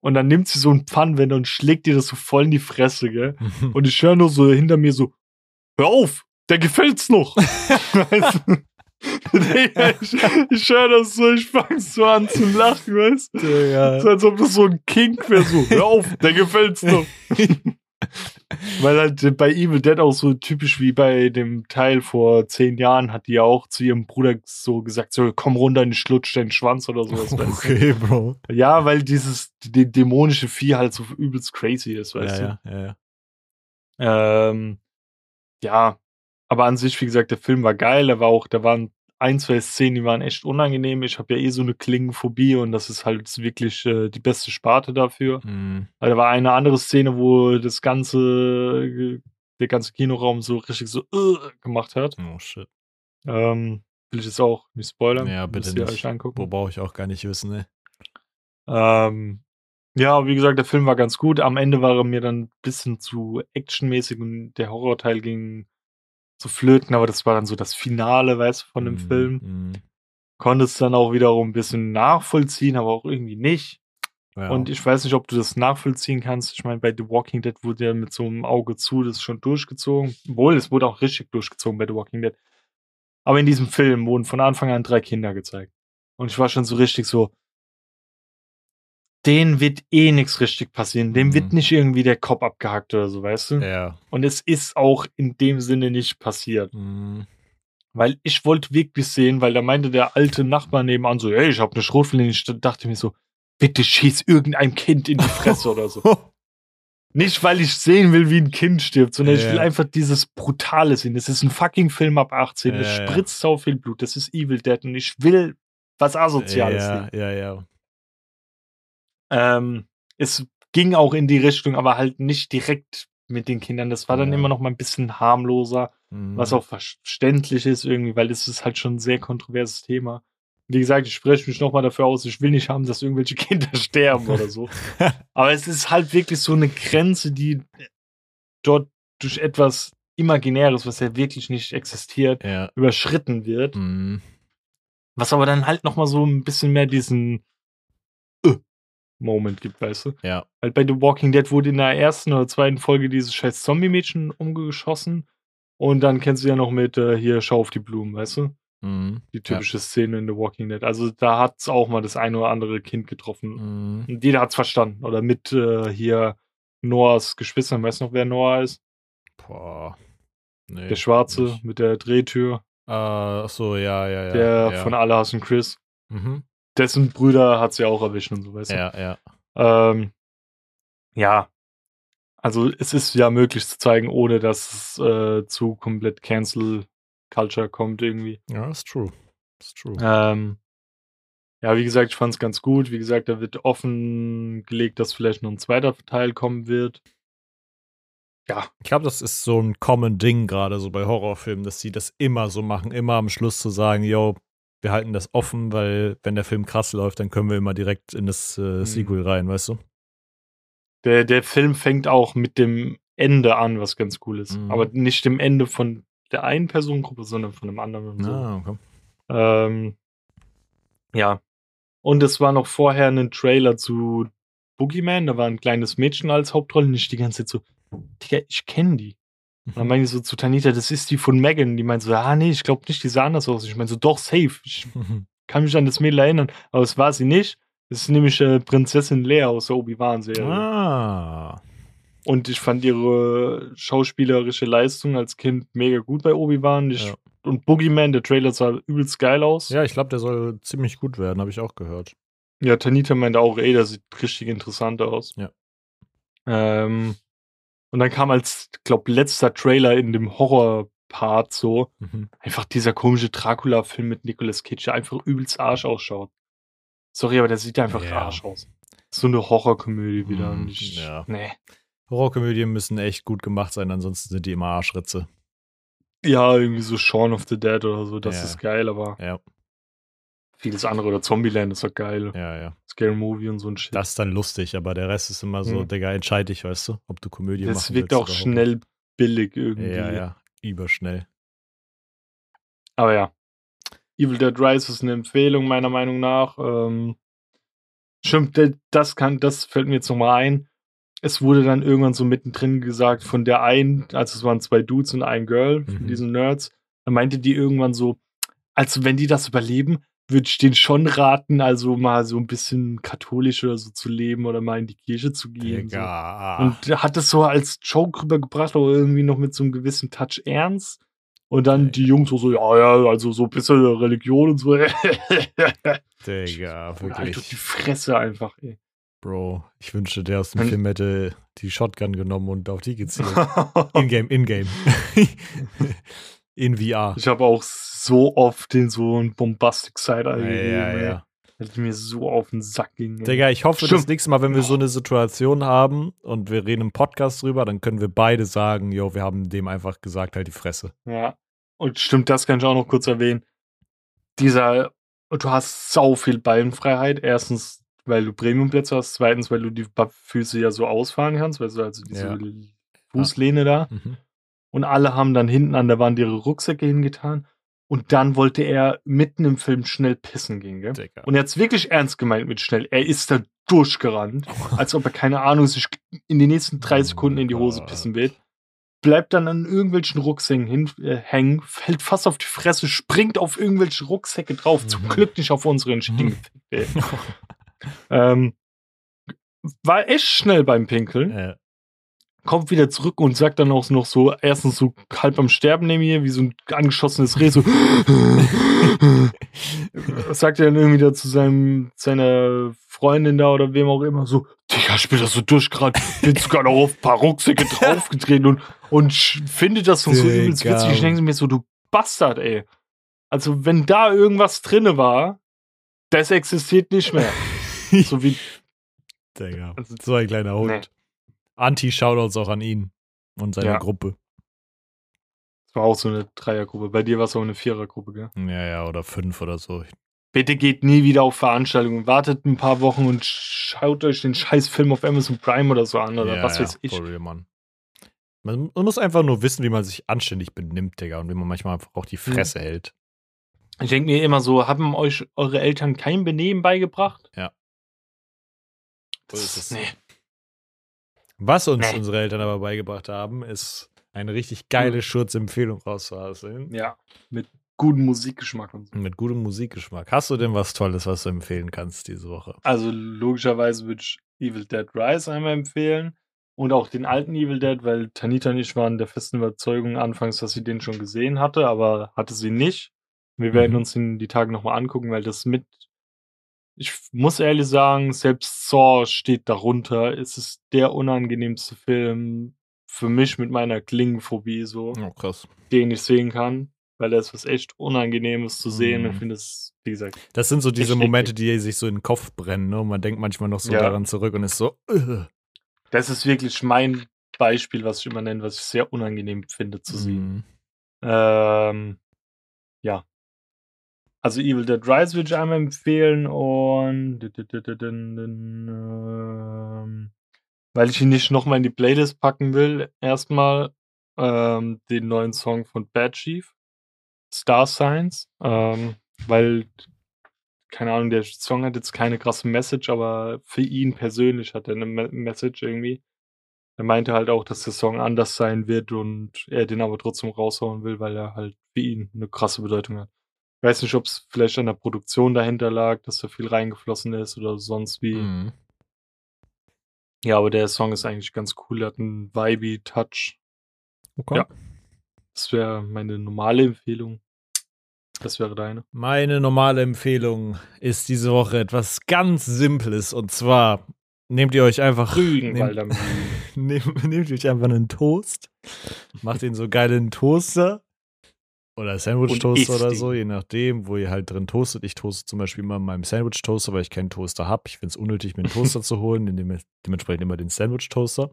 Und dann nimmt sie so einen Pfannwender und schlägt ihr das so voll in die Fresse, gell? Und ich höre nur so hinter mir so, hör auf, der gefällt's noch. weißt du? Ich ich höre das so, ich fange so an zu lachen, weißt du? Digga. So, als ob das so ein Kink wäre, so, hör auf, der gefällt's noch. Weil halt bei Evil Dead auch so typisch wie bei dem Teil vor zehn Jahren hat die ja auch zu ihrem Bruder so gesagt, so komm runter in den Schlutsch, deinen Schwanz oder sowas. weißt du? Okay, Bro. Ja, weil dieses die, dämonische Vieh halt so übelst crazy ist, weißt Ja, ja, ja, ja. du. Ähm, ja, aber an sich, wie gesagt, der Film war geil. Da war auch, da waren ein, zwei Szenen, die waren echt unangenehm. Ich habe ja eh so eine Klingenphobie und das ist halt wirklich äh, die beste Sparte dafür. Mhm. Weil da war eine andere Szene, wo das ganze, der ganze Kinoraum so richtig so uh, gemacht hat. Oh, shit. Ähm, will ich jetzt auch nicht spoilern. Ja, bitte nicht. euch angucken. Wo brauche ich auch gar nicht wissen, ne? Ähm, ja, wie gesagt, der Film war ganz gut. Am Ende war er mir dann ein bisschen zu actionmäßig und der Horrorteil ging zu flöten, aber das war dann so das Finale, weißt du, von dem Mhm, Film. mhm. Konnte es dann auch wiederum ein bisschen nachvollziehen, aber auch irgendwie nicht. Ja. Und ich weiß nicht, ob du das nachvollziehen kannst. Ich meine, bei The Walking Dead wurde ja mit so einem Auge zu das schon durchgezogen. Wohl, es wurde auch richtig durchgezogen bei The Walking Dead. Aber in diesem Film wurden von Anfang an drei Kinder gezeigt. Und ich war schon so richtig so, denen wird eh nichts richtig passieren. Dem Mhm. wird nicht irgendwie der Kopf abgehackt oder so, weißt du? ja. Und es ist auch in dem Sinne nicht passiert. Mhm. Weil ich wollte wirklich sehen, weil da meinte der alte Nachbar nebenan so, hey, ich habe eine Schrotflinte. Ich dachte mir so, bitte schieß irgendein Kind in die Fresse oder so. Nicht, weil ich sehen will, wie ein Kind stirbt, sondern ich Ja. will einfach dieses Brutale sehen. Das ist ein fucking Film ab 18. Es Ja, ja. spritzt so viel Blut. Das ist Evil Dead und ich will was Asoziales ja, sehen. ja, ja. Ähm, es ging auch in die Richtung, aber halt nicht direkt mit den Kindern. Das war dann Ja. immer noch mal ein bisschen harmloser, Mhm. was auch verständlich ist irgendwie, weil das ist halt schon ein sehr kontroverses Thema. Wie gesagt, ich spreche mich nochmal dafür aus, ich will nicht haben, dass irgendwelche Kinder sterben oder so. Aber es ist halt wirklich so eine Grenze, die dort durch etwas Imaginäres, was ja wirklich nicht existiert, ja. überschritten wird. Mhm. Was aber dann halt nochmal so ein bisschen mehr diesen Moment gibt, weißt du? Ja. Weil bei The Walking Dead wurde in der ersten oder zweiten Folge dieses scheiß Zombie-Mädchen umgeschossen. Und dann kennst du ja noch mit äh, hier Schau auf die Blumen, weißt du? Mhm. Die typische Szene in The Walking Dead. Also da hat es auch mal das eine oder andere Kind getroffen. Mhm. Und jeder hat es verstanden. Oder mit äh, hier Noahs Geschwistern. Weißt du noch, wer Noah ist? Boah. Nee, Der Schwarze nicht. mit der Drehtür. Äh, ach so, ja, ja, ja. der ja. von Alle hassen Chris. Mhm. Dessen Brüder hat sie auch erwischt und so, weißt du? Ja, ja. Ähm, ja. Also es ist ja möglich zu zeigen, ohne dass es äh, zu komplett Cancel Culture kommt irgendwie. Ja, ist true. Ist true. Ähm, ja, wie gesagt, ich fand es ganz gut. Wie gesagt, da wird offengelegt, dass vielleicht noch ein zweiter Teil kommen wird. Ja, Ich glaube, das ist so ein common Ding gerade so bei Horrorfilmen, dass sie das immer so machen, immer am Schluss zu sagen, yo, wir halten das offen, weil wenn der Film krass läuft, dann können wir immer direkt in das äh, Sequel rein, weißt du? der, der Film fängt auch mit dem Ende an, was ganz cool ist. Mhm. Aber nicht dem Ende von der einen Personengruppe, sondern von einem anderen. so. Ah, okay. Ähm, ja. Und es war noch vorher ein Trailer zu Boogeyman. Da war ein kleines Mädchen als Hauptrolle. Und ich die ganze Zeit so, Digga, ich kenne die. Und dann meine ich so zu Tanita, das ist die von Megan. Die meint so, ah nee, ich glaube nicht, die sah anders aus. Ich meine so, doch, safe. Ich kann mich an das Mädel erinnern. Aber es war sie nicht. Das ist nämlich äh, Prinzessin Lea aus der Obi-Wan-Serie. Ah. Und ich fand ihre schauspielerische Leistung als Kind mega gut bei Obi-Wan. Ja. Und Boogeyman, der Trailer sah übelst geil aus. Ja, ich glaube, der soll ziemlich gut werden, habe ich auch gehört. Ja, Tanita meinte auch, ey, das sieht richtig interessant aus. Ja. Ähm, und dann kam als, glaub, letzter Trailer in dem Horror-Part so, Mhm. einfach dieser komische Dracula-Film mit Nicolas Cage, der einfach übelst Arsch ausschaut. Sorry, aber der sieht einfach Ja. Arsch aus. So eine Horrorkomödie wieder. Und ich, ja. Nee. Horrorkomödien müssen echt gut gemacht sein, ansonsten sind die immer Arschritze. Ja, irgendwie so Shaun of the Dead oder so, das Ja. ist geil, aber Ja, vieles andere oder Zombieland ist doch geil. ja, ja. Scary Movie und so ein Shit. Das ist dann lustig, aber der Rest ist immer so, Mhm. Digga, entscheide dich, weißt du, ob du Komödie das machen wirkt auch schnell billig irgendwie. Ja, ja, überschnell. Aber ja. Evil Dead Rise ist eine Empfehlung, meiner Meinung nach. Ähm, stimmt, das kann, das fällt mir jetzt nochmal ein. Es wurde dann irgendwann so mittendrin gesagt von der einen, also es waren zwei Dudes und ein Girl, von Mhm. diesen Nerds, da meinte die irgendwann so, also wenn die das überleben, würde ich denen schon raten, also mal so ein bisschen katholisch oder so zu leben oder mal in die Kirche zu gehen. So. Digga. Und er hat es so als Joke rübergebracht, aber irgendwie noch mit so einem gewissen Touch ernst. Und dann Okay. die Jungs so, so, ja, ja, also so ein bisschen Religion und so. Digga, Und Alter, die wirklich. Fresse einfach, ey. Bro, ich wünschte, der aus dem Film hätte die Shotgun genommen und auf die gezielt. In-game, in-game. In VR. ich habe auch so oft den so ein Bombastic Side Ja, gegeben, ja, ja. Dass mir so auf den Sack ging. Digga, ich hoffe, das Stimmt. nächste Mal, wenn wir so eine Situation haben und wir reden im Podcast drüber, dann können wir beide sagen, yo, wir haben dem einfach gesagt, halt die Fresse. Ja. Und stimmt, das kann ich auch noch kurz erwähnen. Dieser, du hast sau viel Beinfreiheit. Erstens, weil du Premiumplätze hast. Zweitens, weil du die Füße ja so ausfahren kannst. Weißt du, also diese Ja. Fußlehne da. Mhm. Und alle haben dann hinten an der Wand ihre Rucksäcke hingetan. Und dann wollte er mitten im Film schnell pissen gehen, gell? Digga. Und er hat's wirklich ernst gemeint mit schnell. Er ist da durchgerannt, als ob er, keine Ahnung, sich in den nächsten drei Oh Sekunden in die Hose pissen will. Bleibt dann an irgendwelchen Rucksäcken hin, äh, hängen, fällt fast auf die Fresse, springt auf irgendwelche Rucksäcke drauf. Zum Mhm. Glück nicht auf unseren Schienen. Mhm. ey. ähm, war echt schnell beim Pinkeln äh, kommt wieder zurück und sagt dann auch noch so, erstens so halb am Sterben neben mir, wie so ein angeschossenes Reh, so sagt er dann irgendwie da zu seinem, seiner Freundin da oder wem auch immer, so, Digga, ich bin da so durchgerannt, bin sogar noch auf ein paar Rucksäcke draufgetreten und, und findet das so übelst witzig. Ich denke mir so, du Bastard, ey. Also, wenn da irgendwas drinne war, das existiert nicht mehr. so wie, Digga. Also- So ein kleiner Hund. Nee. Anti-Shoutouts auch an ihn und seine Ja. Gruppe. das war auch so eine Dreiergruppe. Bei dir war es auch eine Vierergruppe, gell? Ja, ja, oder fünf oder so. Bitte geht nie wieder auf Veranstaltungen. Wartet ein paar Wochen und schaut euch den scheiß Film auf Amazon Prime oder so an oder ja, was weiß ich. Real, Mann. Man, muss einfach nur wissen, wie man sich anständig benimmt, Digga, und wie man manchmal einfach auch die Fresse hält. Ich denke mir immer so, haben euch eure Eltern kein Benehmen beigebracht? Ja. So Das ist es. Nee. Was uns Nee. unsere Eltern aber beigebracht haben, ist eine richtig geile Schurzempfehlung rauszuhaseln. Ja, mit gutem Musikgeschmack und so. Mit gutem Musikgeschmack. Hast du denn was Tolles, was du empfehlen kannst diese Woche? Also logischerweise würde ich Evil Dead Rise einmal empfehlen. Und auch den alten Evil Dead, weil Tanita und ich waren der festen Überzeugung anfangs, dass sie den schon gesehen hatte, aber hatte sie nicht. Wir werden Mhm. uns den die Tage nochmal angucken, weil das mit. Ich muss ehrlich sagen, selbst Saw steht darunter. Es ist der unangenehmste Film für mich mit meiner Klingenphobie, so, Oh, krass. den ich sehen kann. Weil da ist was echt Unangenehmes zu sehen. Mhm. Ich finde es, wie gesagt, Das sind so diese Momente, die sich so in den Kopf brennen. Ne? Und man denkt manchmal noch so Ja. daran zurück und ist so, äh. das ist wirklich mein Beispiel, was ich immer nenne, was ich sehr unangenehm finde zu sehen. Mhm. Ähm, ja. Also Evil Dead Rise würde ich einmal empfehlen und ähm, weil ich ihn nicht nochmal in die Playlist packen will, erstmal ähm, den neuen Song von Bad Chief, Star Signs, ähm, weil keine Ahnung, der Song hat jetzt keine krasse Message, aber für ihn persönlich hat er eine Me Message irgendwie. Er meinte halt auch, dass der Song anders sein wird und er den aber trotzdem raushauen will, weil er halt für ihn eine krasse Bedeutung hat. Weiß nicht, ob es vielleicht an der Produktion dahinter lag, dass da viel reingeflossen ist oder sonst wie. Mhm. Ja, aber der Song ist eigentlich ganz cool. Hat einen vibey Touch. Okay. Ja. Das wäre meine normale Empfehlung. Das wäre deine. Meine normale Empfehlung ist diese Woche etwas ganz Simples und zwar nehmt ihr euch einfach Rügenwalder nehmt, nehmt, nehmt euch einfach einen Toast, macht ihn so geil in einen Toaster oder Sandwich-Toaster oder so, je nachdem, wo ihr halt drin toastet. Ich toaste zum Beispiel immer in meinem Sandwich-Toaster, weil ich keinen Toaster habe. Ich finde es unnötig, mir einen Toaster zu holen, indem dementsprechend immer den Sandwich-Toaster.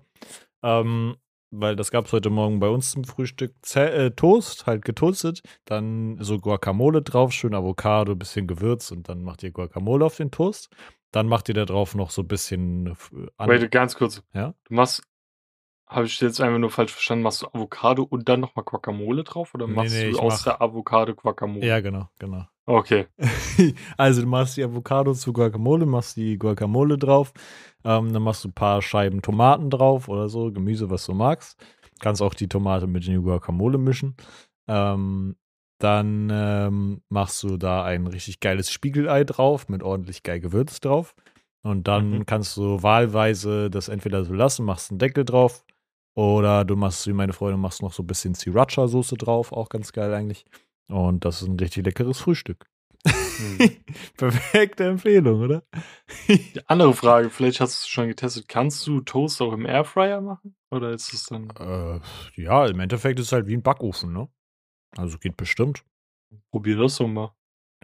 Ähm, weil das gab es heute Morgen bei uns zum Frühstück. Z äh, Toast, halt getoastet, dann so Guacamole drauf, schön Avocado, bisschen Gewürz und dann macht ihr Guacamole auf den Toast. Dann macht ihr da drauf noch so ein bisschen. Äh, Wait, ganz kurz. Ja? Du machst habe ich jetzt einfach nur falsch verstanden? Machst du Avocado und dann nochmal Guacamole drauf? Oder machst nee, nee, du aus mach... der Avocado Guacamole? Ja, genau, genau. Okay. also du machst die Avocado zu Guacamole, machst die Guacamole drauf, ähm, dann machst du ein paar Scheiben Tomaten drauf oder so, Gemüse, was du magst. Kannst auch die Tomate mit die Guacamole mischen. Ähm, dann ähm, machst du da ein richtig geiles Spiegelei drauf mit ordentlich geil Gewürz drauf. Und dann mhm. kannst du wahlweise das entweder so lassen, machst einen Deckel drauf oder du machst, wie meine Freundin, machst noch so ein bisschen Sriracha-Soße drauf, auch ganz geil eigentlich. Und das ist ein richtig leckeres Frühstück. Hm. Perfekte Empfehlung, oder? Die andere Frage, vielleicht hast du es schon getestet. Kannst du Toast auch im Airfryer machen? Oder ist es dann. Äh, ja, im Endeffekt ist es halt wie ein Backofen, ne? Also geht bestimmt. Probier das doch mal.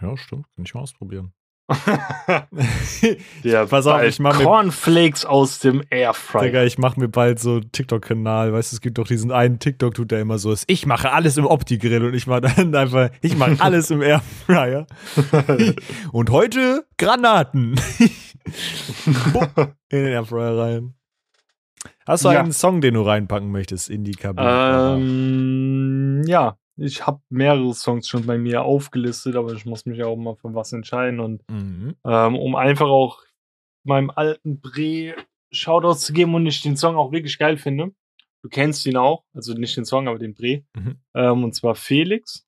Ja, stimmt. Kann ich mal ausprobieren. ja, pass auf, ich mache Cornflakes aus dem Airfryer. Digga, ich mache mir bald so einen TikTok-Kanal. Weißt du, es gibt doch diesen einen TikTok, tut der immer so ist. Ich mache alles im Opti-Grill und ich mache dann einfach, ich mache alles im Airfryer. und heute Granaten. in den Airfryer rein. Hast du ja. einen Song, den du reinpacken möchtest in die Kabine? Ähm, ja, ich habe mehrere Songs schon bei mir aufgelistet, aber ich muss mich auch mal für was entscheiden. Und mhm. ähm, um einfach auch meinem alten Bre Shoutouts zu geben und ich den Song auch wirklich geil finde. Du kennst ihn auch, also nicht den Song, aber den Bre. Mhm. Ähm, und zwar Felix.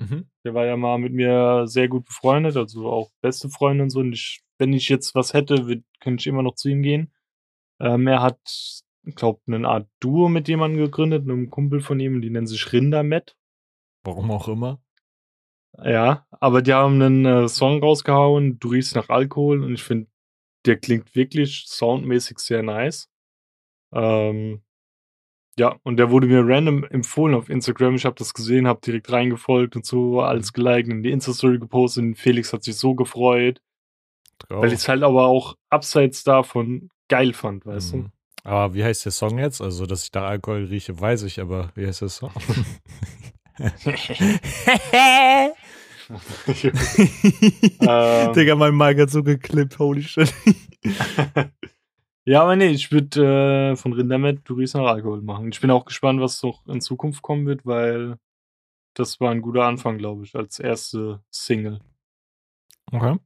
Mhm. Der war ja mal mit mir sehr gut befreundet, also auch beste Freunde und so. Und ich, wenn ich jetzt was hätte, könnte ich immer noch zu ihm gehen. Ähm, er hat, ich glaube, eine Art Duo mit jemandem gegründet, einem Kumpel von ihm, die nennen sich Rindermet. Warum auch immer. Ja, aber die haben einen äh, Song rausgehauen, Du riechst nach Alkohol und ich finde, der klingt wirklich soundmäßig sehr nice. Ähm, ja, und der wurde mir random empfohlen auf Instagram. Ich habe das gesehen, habe direkt reingefolgt und so alles mhm. geliked und die Insta-Story gepostet. Und Felix hat sich so gefreut. Traurig. Weil ich es halt aber auch abseits davon geil fand, weißt mhm. du? Aber wie heißt der Song jetzt? Also, dass ich da Alkohol rieche, weiß ich, aber wie heißt der Song? ähm, Digga, mein Mike hat so geklippt, holy shit. ja, aber nee, ich würde äh, von Rindermet Duris nach Alkohol machen. Ich bin auch gespannt, was noch in Zukunft kommen wird, weil das war ein guter Anfang, glaube ich, als erste Single. Okay.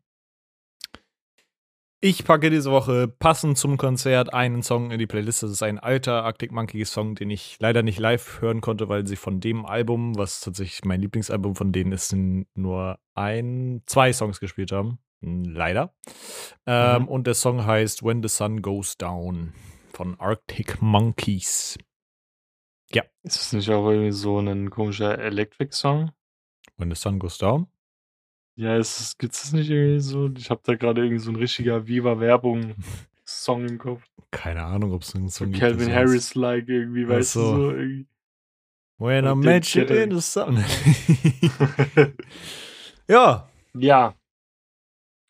Ich packe diese Woche passend zum Konzert einen Song in die Playlist. Das ist ein alter Arctic Monkey Song, den ich leider nicht live hören konnte, weil sie von dem Album, was tatsächlich mein Lieblingsalbum von denen ist, nur ein, zwei Songs gespielt haben. Leider. Ähm, mhm. Und der Song heißt When the Sun Goes Down von Arctic Monkeys. Ja. Ist das nicht auch irgendwie so ein komischer Electric-Song? When the Sun Goes Down? Ja, es gibt es nicht irgendwie so. Ich habe da gerade irgendwie so ein richtiger Viva-Werbung-Song im Kopf. Keine Ahnung, ob es einen Song gibt. Calvin Harris-like irgendwie, Ach weißt so. du, so irgendwie. When I met you in the sun. ja. Ja.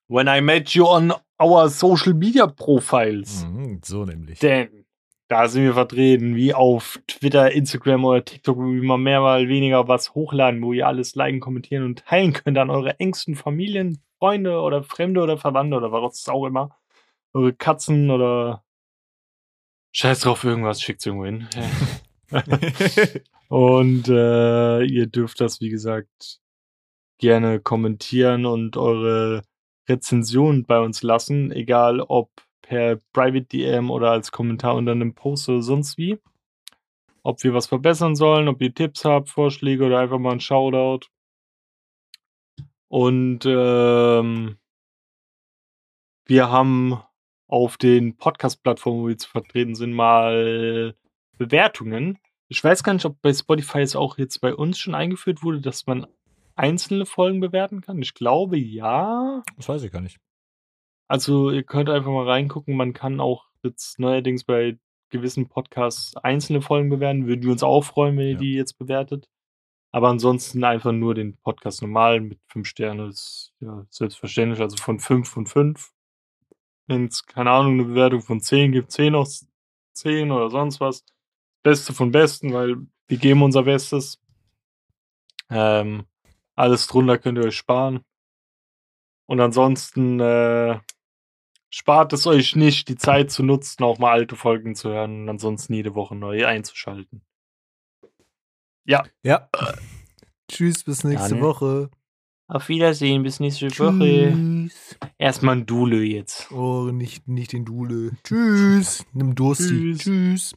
When I met you on our social media profiles. Mhm, so nämlich. Denn da sind wir vertreten, wie auf Twitter, Instagram oder TikTok, wo wir mal mehr, mal weniger was hochladen, wo ihr alles liken, kommentieren und teilen könnt an eure engsten Familien, Freunde oder Fremde oder Verwandte oder was auch immer. Eure Katzen oder Scheiß drauf, irgendwas schickt irgendwo hin. und äh, ihr dürft das, wie gesagt, gerne kommentieren und eure Rezension bei uns lassen, egal ob per Private DM oder als Kommentar unter einem Post oder sonst wie. Ob wir was verbessern sollen, ob ihr Tipps habt, Vorschläge oder einfach mal ein Shoutout. Und ähm, wir haben auf den Podcast-Plattformen, wo wir zu vertreten sind, mal Bewertungen. Ich weiß gar nicht, ob bei Spotify es auch jetzt bei uns schon eingeführt wurde, dass man einzelne Folgen bewerten kann. Ich glaube ja. Das weiß ich gar nicht. Also ihr könnt einfach mal reingucken. Man kann auch jetzt neuerdings bei gewissen Podcasts einzelne Folgen bewerten. Würden wir uns auch freuen, wenn ihr Ja. die jetzt bewertet. Aber ansonsten einfach nur den Podcast normal mit fünf Sternen. Das ist ja selbstverständlich. Also von fünf von fünf. Wenn es, keine Ahnung, eine Bewertung von 10 gibt, 10 aus 10 oder sonst was. Beste von Besten, weil wir geben unser Bestes. Ähm, alles drunter könnt ihr euch sparen. Und ansonsten äh, spart es euch nicht, die Zeit zu nutzen, auch mal alte Folgen zu hören und ansonsten jede Woche neu einzuschalten. Ja. Tschüss, bis nächste ne? Woche. Auf Wiedersehen, bis nächste Woche. Tschüss. Erstmal ein Dule jetzt. Oh, nicht, nicht den Dule. Tschüss. Nimm Dursti. Tschüss. Tschüss.